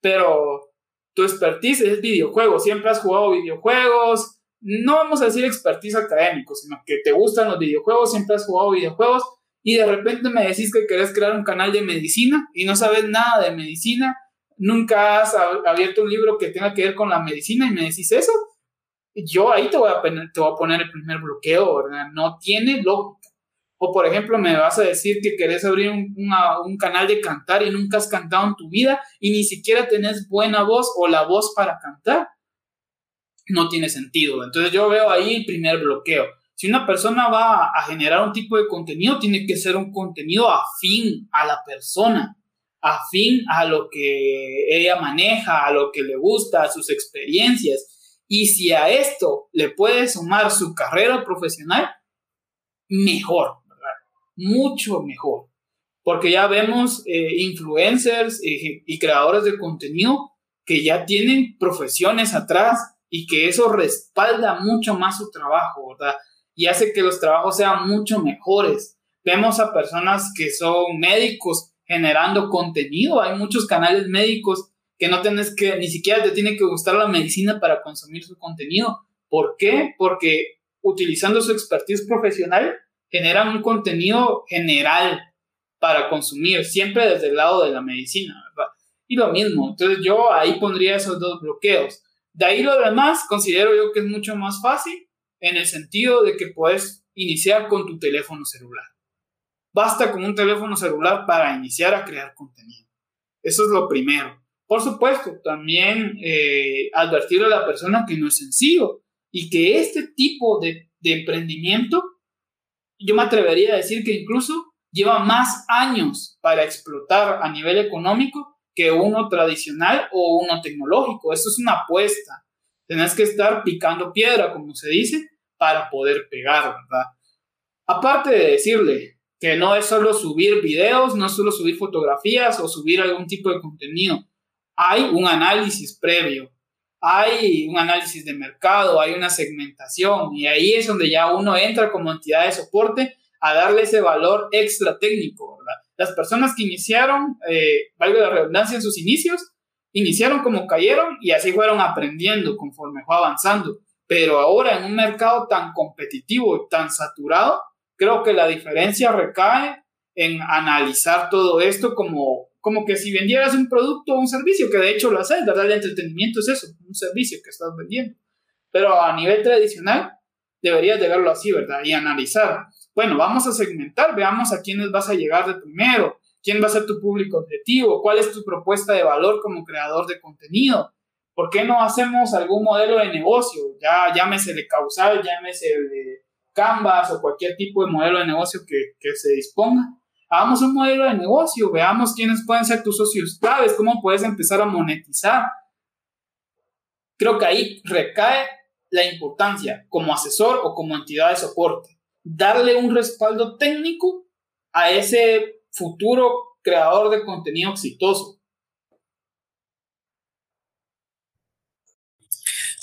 pero tu expertise es videojuegos, siempre has jugado videojuegos, no vamos a decir expertise académico, sino que te gustan los videojuegos, siempre has jugado videojuegos, y de repente me decís que querés crear un canal de medicina y no sabes nada de medicina, nunca has abierto un libro que tenga que ver con la medicina y me decís eso, yo ahí te voy a poner, te voy a poner el primer bloqueo, ¿verdad? No tiene lógica. O por ejemplo, me vas a decir que querés abrir un, un, canal de cantar y nunca has cantado en tu vida y ni siquiera tenés buena voz o la voz para cantar. No tiene sentido. Entonces yo veo ahí el primer bloqueo. Si una persona va a generar un tipo de contenido, tiene que ser un contenido afín a la persona, afín a lo que ella maneja, a lo que le gusta, a sus experiencias y si a esto le puede sumar su carrera profesional, mejor, ¿verdad? Mucho mejor. Porque ya vemos eh, influencers eh, y creadores de contenido que ya tienen profesiones atrás y que eso respalda mucho más su trabajo, ¿verdad? Y hace que los trabajos sean mucho mejores. Vemos a personas que son médicos generando contenido. Hay muchos canales médicos que no tienes que, ni siquiera te tiene que gustar la medicina para consumir su contenido. ¿Por qué? Porque utilizando su expertise profesional generan un contenido general para consumir, siempre desde el lado de la medicina, ¿verdad? Y lo mismo, entonces yo ahí pondría esos dos bloqueos. De ahí lo demás, considero yo que es mucho más fácil en el sentido de que puedes iniciar con tu teléfono celular. Basta con un teléfono celular para iniciar a crear contenido. Eso es lo primero. Por supuesto, también eh, advertirle a la persona que no es sencillo y que este tipo de, de emprendimiento, yo me atrevería a decir que incluso lleva más años para explotar a nivel económico que uno tradicional o uno tecnológico. Eso es una apuesta. Tenés que estar picando piedra, como se dice, para poder pegar, ¿verdad? Aparte de decirle que no es solo subir videos, no es solo subir fotografías o subir algún tipo de contenido, hay un análisis previo, hay un análisis de mercado, hay una segmentación y ahí es donde ya uno entra como entidad de soporte a darle ese valor extra técnico, ¿verdad? Las personas que iniciaron, eh, valga la redundancia en sus inicios, iniciaron como cayeron y así fueron aprendiendo conforme fue avanzando. Pero ahora en un mercado tan competitivo y tan saturado, creo que la diferencia recae en analizar todo esto como como que si vendieras un producto o un servicio, que de hecho lo haces, ¿verdad? El entretenimiento es eso, un servicio que estás vendiendo. Pero a nivel tradicional, deberías de verlo así, ¿verdad? Y analizar. Bueno, vamos a segmentar, veamos a quiénes vas a llegar de primero, quién va a ser tu público objetivo, cuál es tu propuesta de valor como creador de contenido. ¿Por qué no hacemos algún modelo de negocio? Ya llámese de causal, llámese de Canvas o cualquier tipo de modelo de negocio que, que se disponga hagamos un modelo de negocio, veamos quiénes pueden ser tus socios claves, cómo puedes empezar a monetizar. Creo que ahí recae la importancia como asesor o como entidad de soporte. Darle un respaldo técnico a ese futuro creador de contenido exitoso.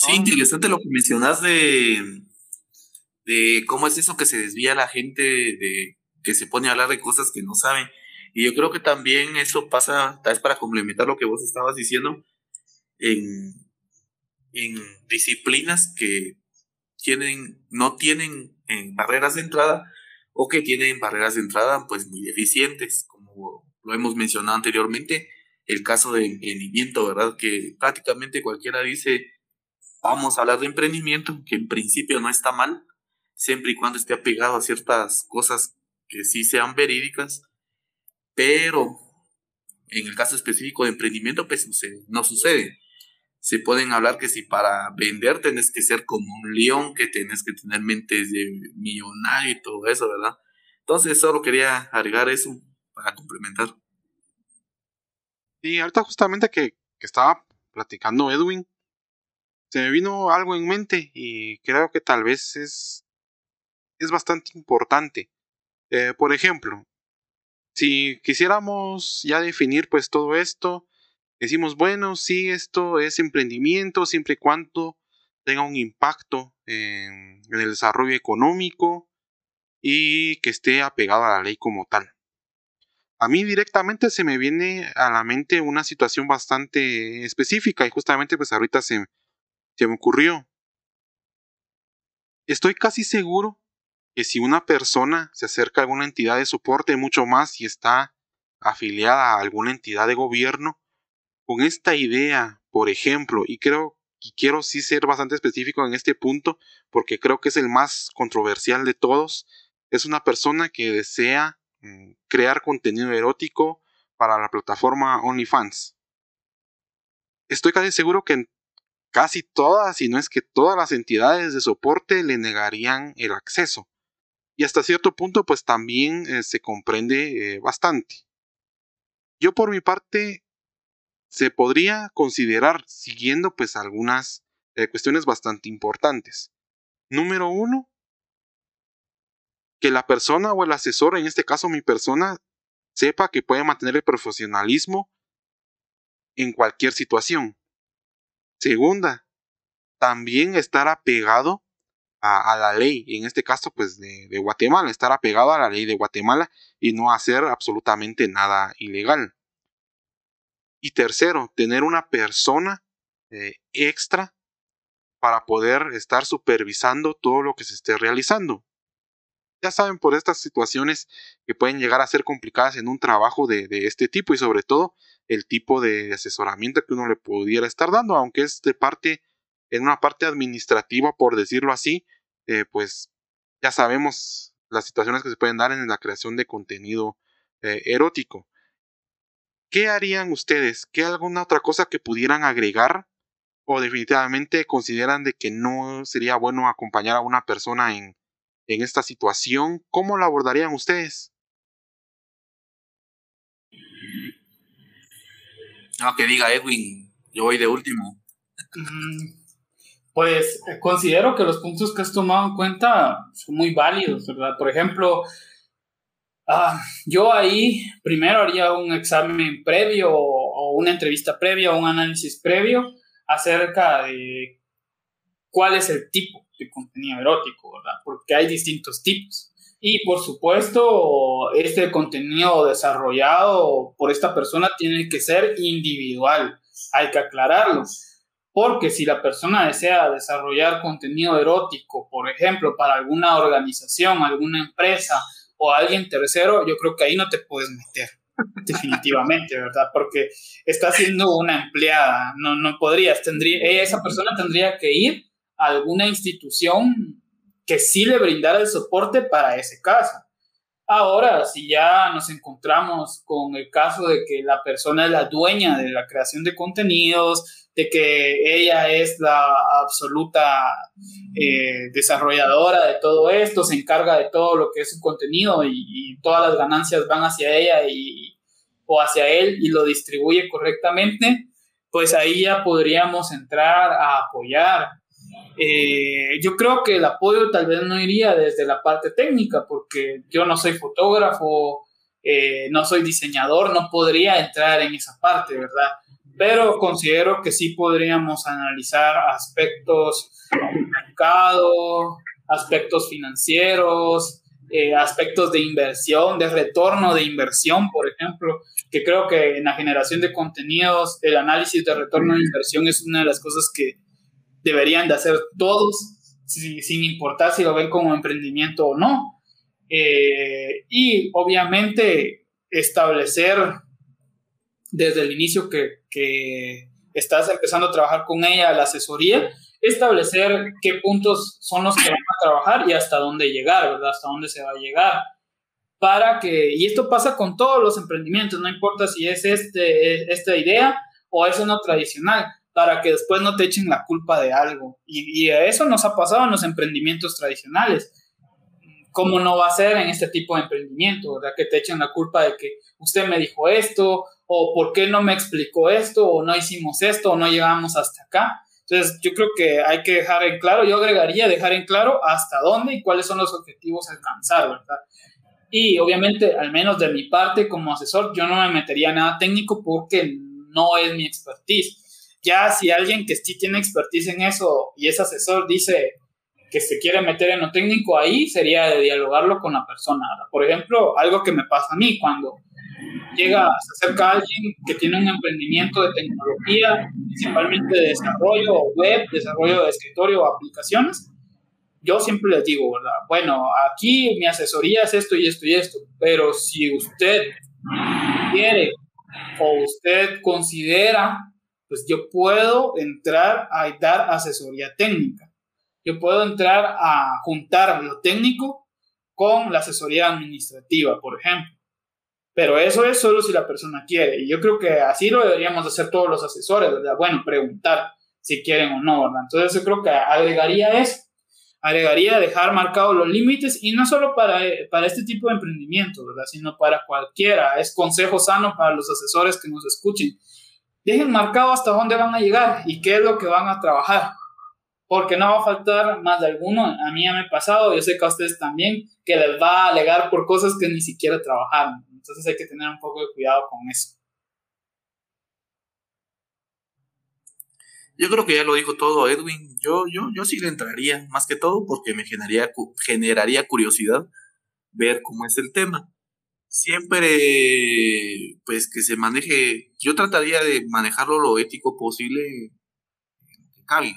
Sí, interesante lo que mencionas de, de cómo es eso que se desvía la gente, de que se pone a hablar de cosas que no sabe. Y yo creo que también eso pasa, tal vez para complementar lo que vos estabas diciendo, en, en disciplinas que tienen, no tienen en barreras de entrada o que tienen barreras de entrada pues muy deficientes, como lo hemos mencionado anteriormente, el caso de emprendimiento, ¿verdad? Que prácticamente cualquiera dice, vamos a hablar de emprendimiento, que en principio no está mal, siempre y cuando esté apegado a ciertas cosas que sí sean verídicas, pero en el caso específico de emprendimiento, pues no sucede. Se pueden hablar que si para vender tenés que ser como un león, que tenés que tener mentes de millonario y todo eso, ¿verdad? Entonces solo quería agregar eso para complementar. Sí, ahorita justamente que, que estaba platicando Edwin, se me vino algo en mente y creo que tal vez es, es bastante importante. Eh, por ejemplo, si quisiéramos ya definir pues todo esto, decimos, bueno, sí, esto es emprendimiento siempre y cuando tenga un impacto en, en el desarrollo económico y que esté apegado a la ley como tal. A mí directamente se me viene a la mente una situación bastante específica y justamente pues ahorita se, se me ocurrió. Estoy casi seguro que si una persona se acerca a alguna entidad de soporte, mucho más si está afiliada a alguna entidad de gobierno, con esta idea, por ejemplo, y creo y quiero sí ser bastante específico en este punto, porque creo que es el más controversial de todos, es una persona que desea mm, crear contenido erótico para la plataforma OnlyFans. Estoy casi seguro que casi todas, si no es que todas las entidades de soporte le negarían el acceso y hasta cierto punto pues también eh, se comprende eh, bastante. Yo por mi parte se podría considerar siguiendo pues algunas eh, cuestiones bastante importantes. Número uno, que la persona o el asesor, en este caso mi persona, sepa que puede mantener el profesionalismo en cualquier situación. Segunda, también estar apegado a, la ley, en este caso pues de, Guatemala, estar apegado a la ley de Guatemala y no hacer absolutamente nada ilegal. Y tercero, tener una persona eh, extra para poder estar supervisando todo lo que se esté realizando. Ya saben, por estas situaciones que pueden llegar a ser complicadas en un trabajo de, de este tipo y sobre todo el tipo de asesoramiento que uno le pudiera estar dando, aunque es de parte en una parte administrativa, por decirlo así, eh, pues ya sabemos las situaciones que se pueden dar en la creación de contenido eh, erótico. ¿Qué harían ustedes? ¿Qué alguna otra cosa que pudieran agregar? ¿O definitivamente consideran de que no sería bueno acompañar a una persona en, en esta situación? ¿Cómo lo abordarían ustedes? No, que diga Edwin, yo voy de último. Mm, pues eh, considero que los puntos que has tomado en cuenta son muy válidos, ¿verdad? Por ejemplo, ah, yo ahí primero haría un examen previo o una entrevista previa o un análisis previo acerca de cuál es el tipo de contenido erótico, ¿verdad? Porque hay distintos tipos. Y por supuesto, este contenido desarrollado por esta persona tiene que ser individual, hay que aclararlo. Porque si la persona desea desarrollar contenido erótico, por ejemplo, para alguna organización, alguna empresa o alguien tercero, yo creo que ahí no te puedes meter, definitivamente, ¿verdad? Porque está siendo una empleada, no, no podrías, tendría, esa persona tendría que ir a alguna institución que sí le brindara el soporte para ese caso. Ahora, si ya nos encontramos con el caso de que la persona es la dueña de la creación de contenidos, de que ella es la absoluta eh, desarrolladora de todo esto, se encarga de todo lo que es su contenido y, todas las ganancias van hacia ella y, o hacia él y lo distribuye correctamente, pues ahí ya podríamos entrar a apoyar. Eh, yo creo que el apoyo tal vez no iría desde la parte técnica, porque yo no soy fotógrafo, eh, no soy diseñador, no podría entrar en esa parte, ¿verdad? pero considero que sí podríamos analizar aspectos del mercado, aspectos financieros, eh, aspectos de inversión, de retorno de inversión, por ejemplo, que creo que en la generación de contenidos, el análisis de retorno de inversión es una de las cosas que deberían de hacer todos, sin importar si lo ven como emprendimiento o no. Eh, y obviamente establecer desde el inicio que, que estás empezando a trabajar con ella, la asesoría, establecer qué puntos son los que van a trabajar y hasta dónde llegar, ¿verdad? Hasta dónde se va a llegar. Para que, y esto pasa con todos los emprendimientos, no importa si es este, esta idea o es uno tradicional, para que después no te echen la culpa de algo. Y, y eso nos ha pasado en los emprendimientos tradicionales. ¿Cómo no va a ser en este tipo de emprendimiento, verdad? Que te echen la culpa de que usted me dijo esto, o por qué no me explicó esto, o no hicimos esto, o no llegamos hasta acá. Entonces, yo creo que hay que dejar en claro, yo agregaría dejar en claro hasta dónde y cuáles son los objetivos a alcanzar, ¿verdad? Y obviamente, al menos de mi parte como asesor, yo no me metería nada técnico porque no es mi expertise. Ya si alguien que sí tiene expertise en eso y es asesor dice que se quiere meter en lo técnico ahí, sería de dialogarlo con la persona. Por ejemplo, algo que me pasa a mí cuando llega, se acerca alguien que tiene un emprendimiento de tecnología, principalmente de desarrollo web, desarrollo de escritorio o aplicaciones, yo siempre les digo, ¿verdad? Bueno, aquí mi asesoría es esto y esto y esto, pero si usted quiere o usted considera, pues yo puedo entrar a dar asesoría técnica. Yo puedo entrar a juntar lo técnico con la asesoría administrativa, por ejemplo. Pero eso es solo si la persona quiere. Y yo creo que así lo deberíamos hacer todos los asesores, ¿verdad? Bueno, preguntar si quieren o no, ¿verdad? Entonces yo creo que agregaría eso. Agregaría dejar marcados los límites y no solo para, para este tipo de emprendimiento, ¿verdad? Sino para cualquiera. Es consejo sano para los asesores que nos escuchen. Dejen marcado hasta dónde van a llegar y qué es lo que van a trabajar porque no va a faltar más de alguno. A mí ya me ha pasado, yo sé que a ustedes también, que les va a alegar por cosas que ni siquiera trabajaron. Entonces hay que tener un poco de cuidado con eso. Yo creo que ya lo dijo todo Edwin. Yo, yo, yo sí le entraría, más que todo porque me generaría, generaría curiosidad ver cómo es el tema. Siempre, pues que se maneje, yo trataría de manejarlo lo ético posible que cabe.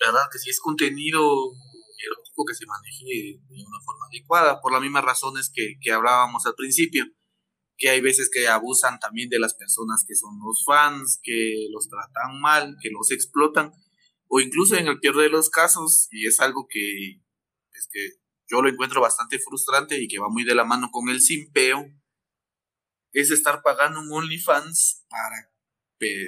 ¿Verdad? Que si es contenido que se maneje de una forma adecuada, por las mismas razones que, que hablábamos al principio, que hay veces que abusan también de las personas que son los fans, que los tratan mal, que los explotan, o incluso en el peor de los casos, y es algo que, es que yo lo encuentro bastante frustrante y que va muy de la mano con el simpeo, es estar pagando un OnlyFans para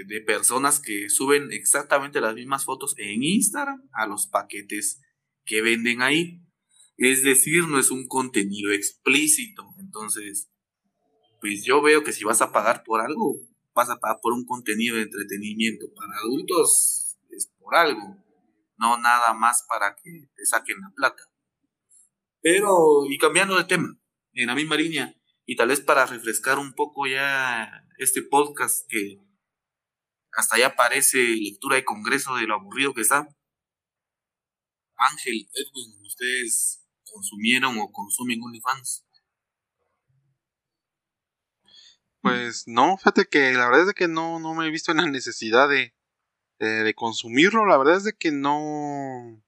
de personas que suben exactamente las mismas fotos en Instagram a los paquetes que venden ahí. Es decir, no es un contenido explícito. Entonces, pues yo veo que si vas a pagar por algo, vas a pagar por un contenido de entretenimiento. Para adultos es por algo, no nada más para que te saquen la plata. Pero, y cambiando de tema, en la misma línea, y tal vez para refrescar un poco ya este podcast que hasta ya parece lectura de congreso de lo aburrido que está. Ángel, Edwin, ¿ustedes consumieron o consumen OnlyFans? Pues no, fíjate que la verdad es que no, no me he visto en la necesidad de, de, consumirlo. La verdad es de que no,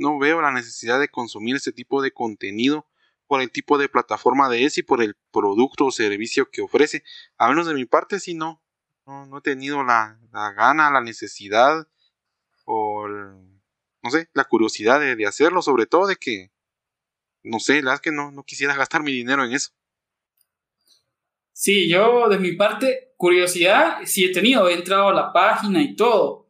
no veo la necesidad de consumir este tipo de contenido por el tipo de plataforma de es y por el producto o servicio que ofrece. A menos de mi parte, sí, no. No, no he tenido la, la gana, la necesidad o no sé, la curiosidad de, hacerlo, sobre todo de que, no sé, la verdad es que no, no quisiera gastar mi dinero en eso. Sí, yo de mi parte, curiosidad sí he tenido, he entrado a la página y todo,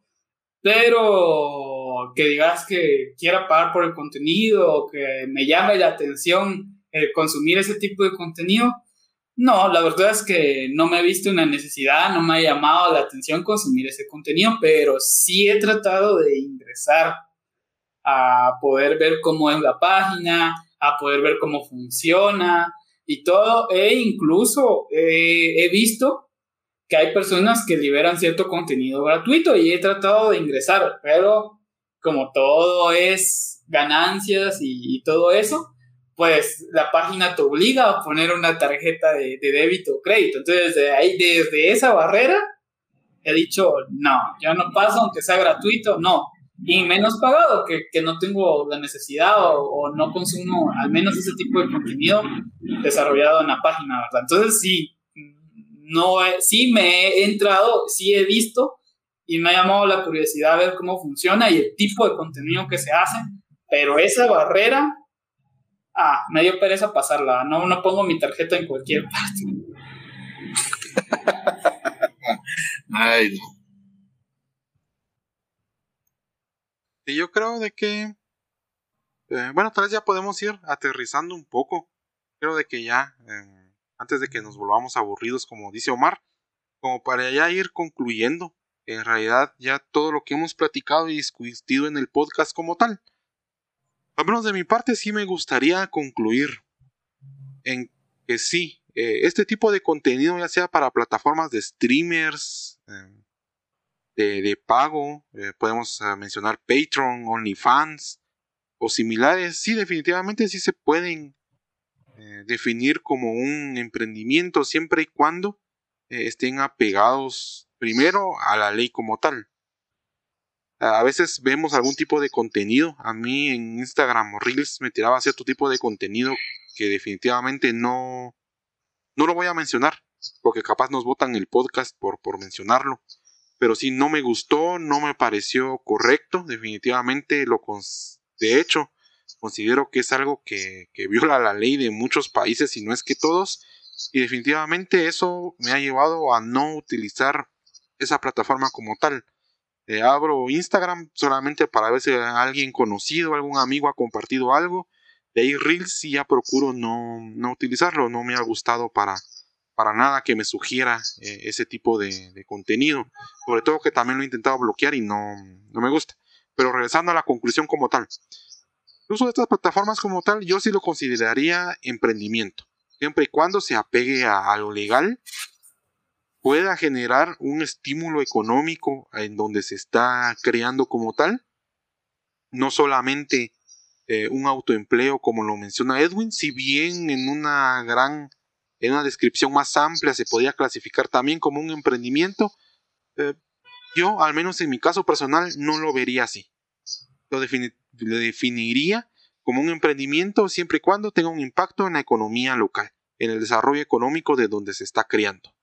pero que digas que quiera pagar por el contenido o que me llame la atención el consumir ese tipo de contenido, no, la verdad es que no me he visto una necesidad, no me ha llamado la atención consumir ese contenido, pero sí he tratado de ingresar a poder ver cómo es la página, a poder ver cómo funciona y todo. E incluso he visto que hay personas que liberan cierto contenido gratuito y he tratado de ingresar, pero como todo es ganancias y, todo eso, pues la página te obliga a poner una tarjeta de, débito o crédito. Entonces, desde ahí, desde esa barrera, he dicho, no, ya no paso, aunque sea gratuito, no. Y menos pagado, que, que no tengo la necesidad o, o, no consumo al menos ese tipo de contenido desarrollado en la página, ¿verdad? Entonces, sí, no, sí me he entrado, sí he visto y me ha llamado la curiosidad a ver cómo funciona y el tipo de contenido que se hace, pero esa barrera, ah, me dio pereza pasarla, no, no pongo mi tarjeta en cualquier parte. Ay, Y yo creo de que, eh, bueno, tal vez ya podemos ir aterrizando un poco. Creo de que ya, eh, antes de que nos volvamos aburridos, como dice Omar, como para ya ir concluyendo en realidad ya todo lo que hemos platicado y discutido en el podcast como tal. Al menos de mi parte sí me gustaría concluir en que sí, eh, este tipo de contenido ya sea para plataformas de streamers, em, de, pago, eh, podemos ah, mencionar Patreon, OnlyFans o similares, sí definitivamente sí se pueden eh, definir como un emprendimiento siempre y cuando estén apegados primero a la ley como tal. A veces vemos algún tipo de contenido. A mí en Instagram o Reels me tiraba cierto tipo de contenido que definitivamente no, no lo voy a mencionar, porque capaz nos votan el podcast por, por mencionarlo. Pero si no me gustó, no me pareció correcto, definitivamente lo de hecho considero que es algo que, que viola la ley de muchos países y no es que todos. Y definitivamente eso me ha llevado a no utilizar esa plataforma como tal. Eh, abro Instagram solamente para ver si alguien conocido, algún amigo ha compartido algo. De ahí Reels sí ya procuro no, no utilizarlo, no me ha gustado para, para nada que me sugiera eh, ese tipo de, contenido. Sobre todo que también lo he intentado bloquear y no, no me gusta. Pero regresando a la conclusión como tal. El uso de estas plataformas como tal yo sí lo consideraría emprendimiento. Siempre y cuando se apegue a lo legal pueda generar un estímulo económico en donde se está creando como tal, no solamente eh, un autoempleo como lo menciona Edwin, si bien en una gran, en una descripción más amplia se podría clasificar también como un emprendimiento, eh, yo al menos en mi caso personal no lo vería así. Lo, lo definiría como un emprendimiento siempre y cuando tenga un impacto en la economía local, en el desarrollo económico de donde se está creando.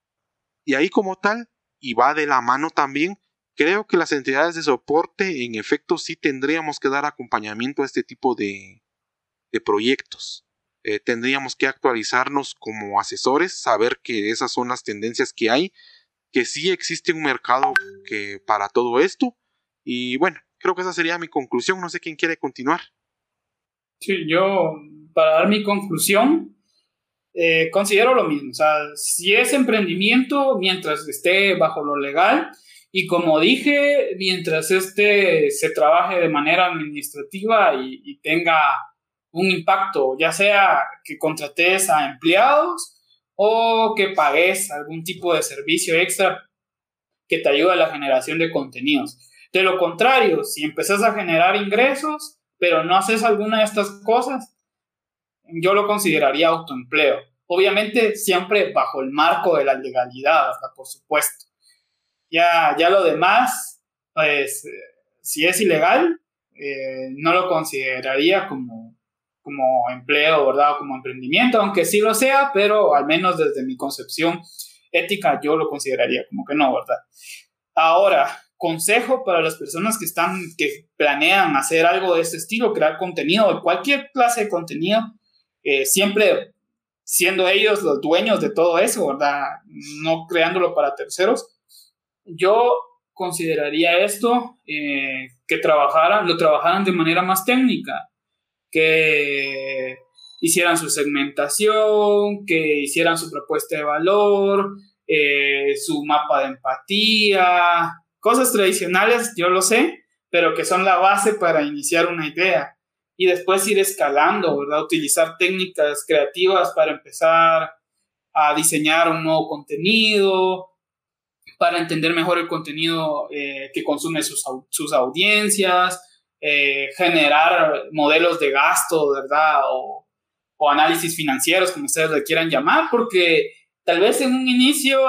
Y ahí como tal, y va de la mano también, creo que las entidades de soporte en efecto sí tendríamos que dar acompañamiento a este tipo de, proyectos. Eh, tendríamos que actualizarnos como asesores, saber que esas son las tendencias que hay, que sí existe un mercado que para todo esto. Y bueno, creo que esa sería mi conclusión. No sé quién quiere continuar. Sí, yo, para dar mi conclusión, eh, considero lo mismo. O sea, si es emprendimiento, mientras esté bajo lo legal, y como dije, mientras este se trabaje de manera administrativa y, tenga un impacto, ya sea que contrates a empleados o que pagues algún tipo de servicio extra que te ayude a la generación de contenidos. De lo contrario, si empezás a generar ingresos, pero no haces alguna de estas cosas, yo lo consideraría autoempleo. Obviamente siempre bajo el marco de la legalidad, por supuesto. Ya, ya lo demás, pues si es ilegal, eh, no lo consideraría como, como empleo, ¿verdad? O como emprendimiento, aunque sí lo sea, pero al menos desde mi concepción ética yo lo consideraría como que no, ¿verdad? Ahora, consejo para las personas que están, que planean hacer algo de este estilo, crear contenido, cualquier clase de contenido, eh, siempre siendo ellos los dueños de todo eso, ¿verdad? No creándolo para terceros. Yo consideraría esto eh, que trabajaran, lo trabajaran de manera más técnica, que hicieran su segmentación, que hicieran su propuesta de valor, eh, su mapa de empatía, cosas tradicionales, yo lo sé, pero que son la base para iniciar una idea y después ir escalando, ¿verdad? Utilizar técnicas creativas para empezar a diseñar un nuevo contenido, para entender mejor el contenido eh, que consume sus, sus audiencias, eh, generar modelos de gasto, ¿verdad? O, o análisis financieros, como ustedes le quieran llamar, porque tal vez en un inicio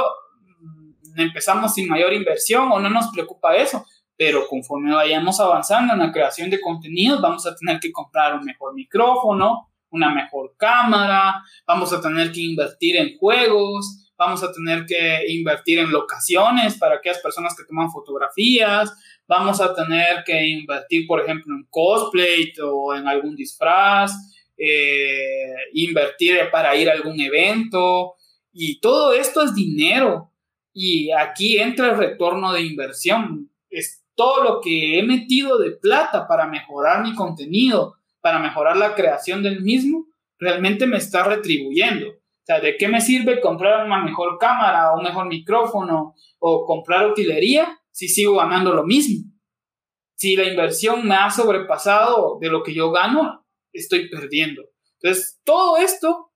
mm, empezamos sin mayor inversión o no nos preocupa eso, pero conforme vayamos avanzando en la creación de contenidos, vamos a tener que comprar un mejor micrófono, una mejor cámara, vamos a tener que invertir en juegos, vamos a tener que invertir en locaciones para aquellas personas que toman fotografías, vamos a tener que invertir, por ejemplo, en cosplay o en algún disfraz, eh, invertir para ir a algún evento, y todo esto es dinero. Y aquí entra el retorno de inversión. Todo lo que he metido de plata para mejorar mi contenido, para mejorar la creación del mismo, realmente me está retribuyendo. O sea, ¿de qué me sirve comprar una mejor cámara, un mejor micrófono o comprar utilería si sigo ganando lo mismo? Si la inversión me ha sobrepasado de lo que yo gano, estoy perdiendo. Entonces, todo esto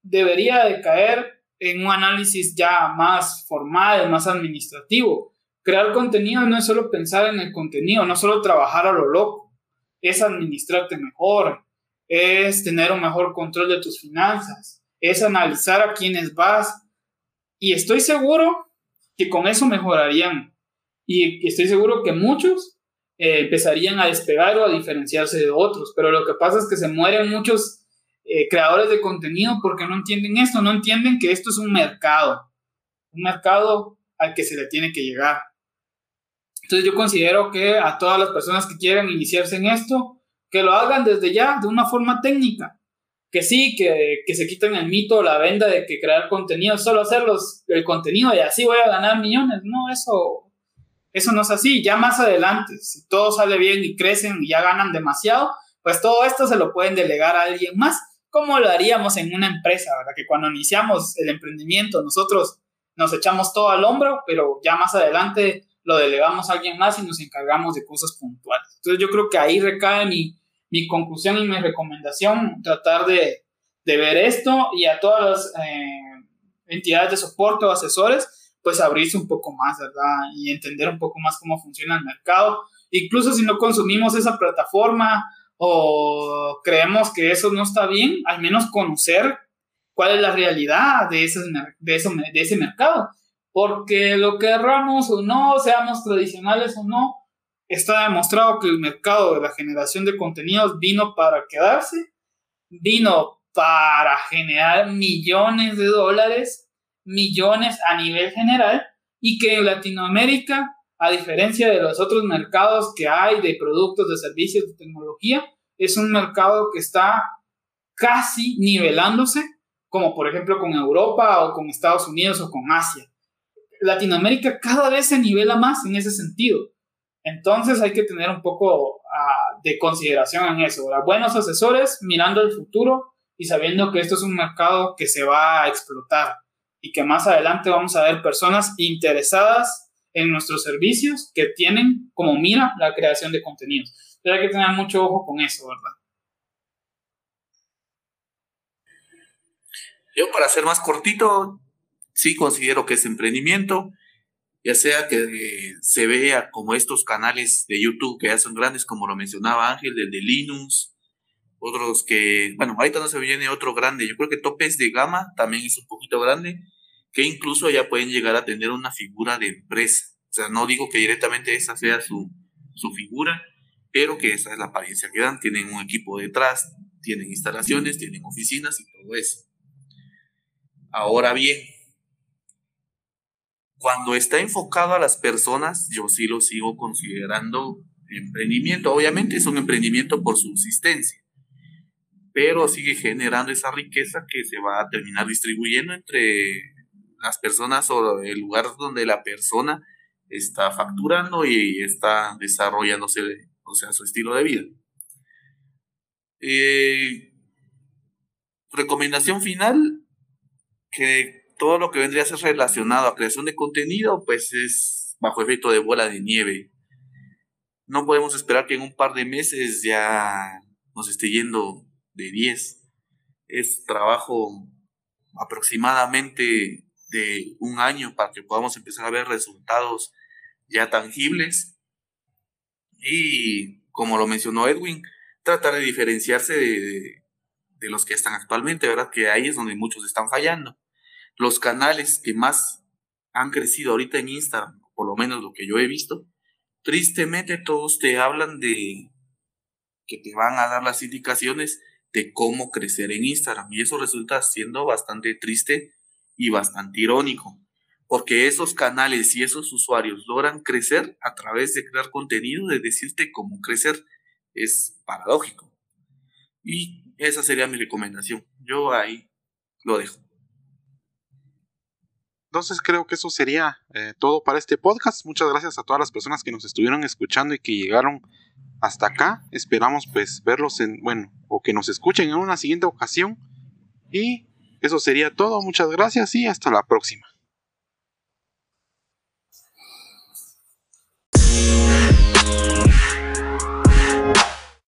debería de caer en un análisis ya más formal, más administrativo. Crear contenido no es solo pensar en el contenido, no solo trabajar a lo loco, es administrarte mejor, es tener un mejor control de tus finanzas, es analizar a quiénes vas. Y estoy seguro que con eso mejorarían. Y estoy seguro que muchos eh, empezarían a despegar o a diferenciarse de otros. Pero lo que pasa es que se mueren muchos eh, creadores de contenido porque no entienden esto, no entienden que esto es un mercado, un mercado al que se le tiene que llegar. Entonces yo considero que a todas las personas que quieran iniciarse en esto, que lo hagan desde ya, de una forma técnica. Que sí, que, que se quiten el mito, la venda de que crear contenido, solo hacer el contenido y así voy a ganar millones. No, eso, eso no es así. Ya más adelante, si todo sale bien y crecen y ya ganan demasiado, pues todo esto se lo pueden delegar a alguien más, como lo haríamos en una empresa, ¿verdad? Que cuando iniciamos el emprendimiento nosotros nos echamos todo al hombro, pero ya más adelante lo delegamos a alguien más y nos encargamos de cosas puntuales. Entonces yo creo que ahí recae mi, mi conclusión y mi recomendación, tratar de, de ver esto y a todas las eh, entidades de soporte o asesores, pues abrirse un poco más, ¿verdad? Y entender un poco más cómo funciona el mercado. Incluso si no consumimos esa plataforma o creemos que eso no está bien, al menos conocer cuál es la realidad de ese, de, de ese mercado porque lo querramos o no, seamos tradicionales o no, está demostrado que el mercado de la generación de contenidos vino para quedarse, vino para generar millones de dólares, millones a nivel general, y que en Latinoamérica, a diferencia de los otros mercados que hay de productos, de servicios, de tecnología, es un mercado que está casi nivelándose, como por ejemplo con Europa o con Estados Unidos o con Asia. Latinoamérica cada vez se nivela más en ese sentido. Entonces hay que tener un poco ah, de consideración en eso. Buenos asesores mirando el futuro y sabiendo que esto es un mercado que se va a explotar y que más adelante vamos a ver personas interesadas en nuestros servicios que tienen como mira la creación de contenidos. Pero hay que tener mucho ojo con eso, ¿verdad? Yo para ser más cortito, sí considero que es emprendimiento, ya sea que se vea como estos canales de YouTube que ya son grandes, como lo mencionaba Ángel, el de Linux, otros que, bueno, ahorita no se viene otro grande, yo creo que Topes de Gama también es un poquito grande, que incluso ya pueden llegar a tener una figura de empresa. O sea, no digo que directamente esa sea su, su figura, pero que esa es la apariencia que dan. Tienen un equipo detrás, tienen instalaciones, tienen oficinas y todo eso. Ahora bien, cuando está enfocado a las personas, yo sí lo sigo considerando emprendimiento. Obviamente es un emprendimiento por subsistencia, pero sigue generando esa riqueza que se va a terminar distribuyendo entre las personas o el lugar donde la persona está facturando y está desarrollándose, o sea, su estilo de vida. Eh, recomendación final, que todo lo que vendría a ser relacionado a creación de contenido, pues es bajo efecto de bola de nieve. No podemos esperar que en un par de meses ya nos esté yendo de 10. Es trabajo aproximadamente de un año para que podamos empezar a ver resultados ya tangibles. Y como lo mencionó Edwin, tratar de diferenciarse de, los que están actualmente, ¿verdad? Que ahí es donde muchos están fallando. Los canales que más han crecido ahorita en Instagram, por lo menos lo que yo he visto, tristemente todos te hablan de que te van a dar las indicaciones de cómo crecer en Instagram. Y eso resulta siendo bastante triste y bastante irónico, porque esos canales y esos usuarios logran crecer a través de crear contenido, de decirte cómo crecer. Es paradójico. Y esa sería mi recomendación. Yo ahí lo dejo. Entonces creo que eso sería eh, todo para este podcast. Muchas gracias a todas las personas que nos estuvieron escuchando y que llegaron hasta acá. Esperamos pues verlos en, bueno, o que nos escuchen en una siguiente ocasión. Y eso sería todo. Muchas gracias y hasta la próxima.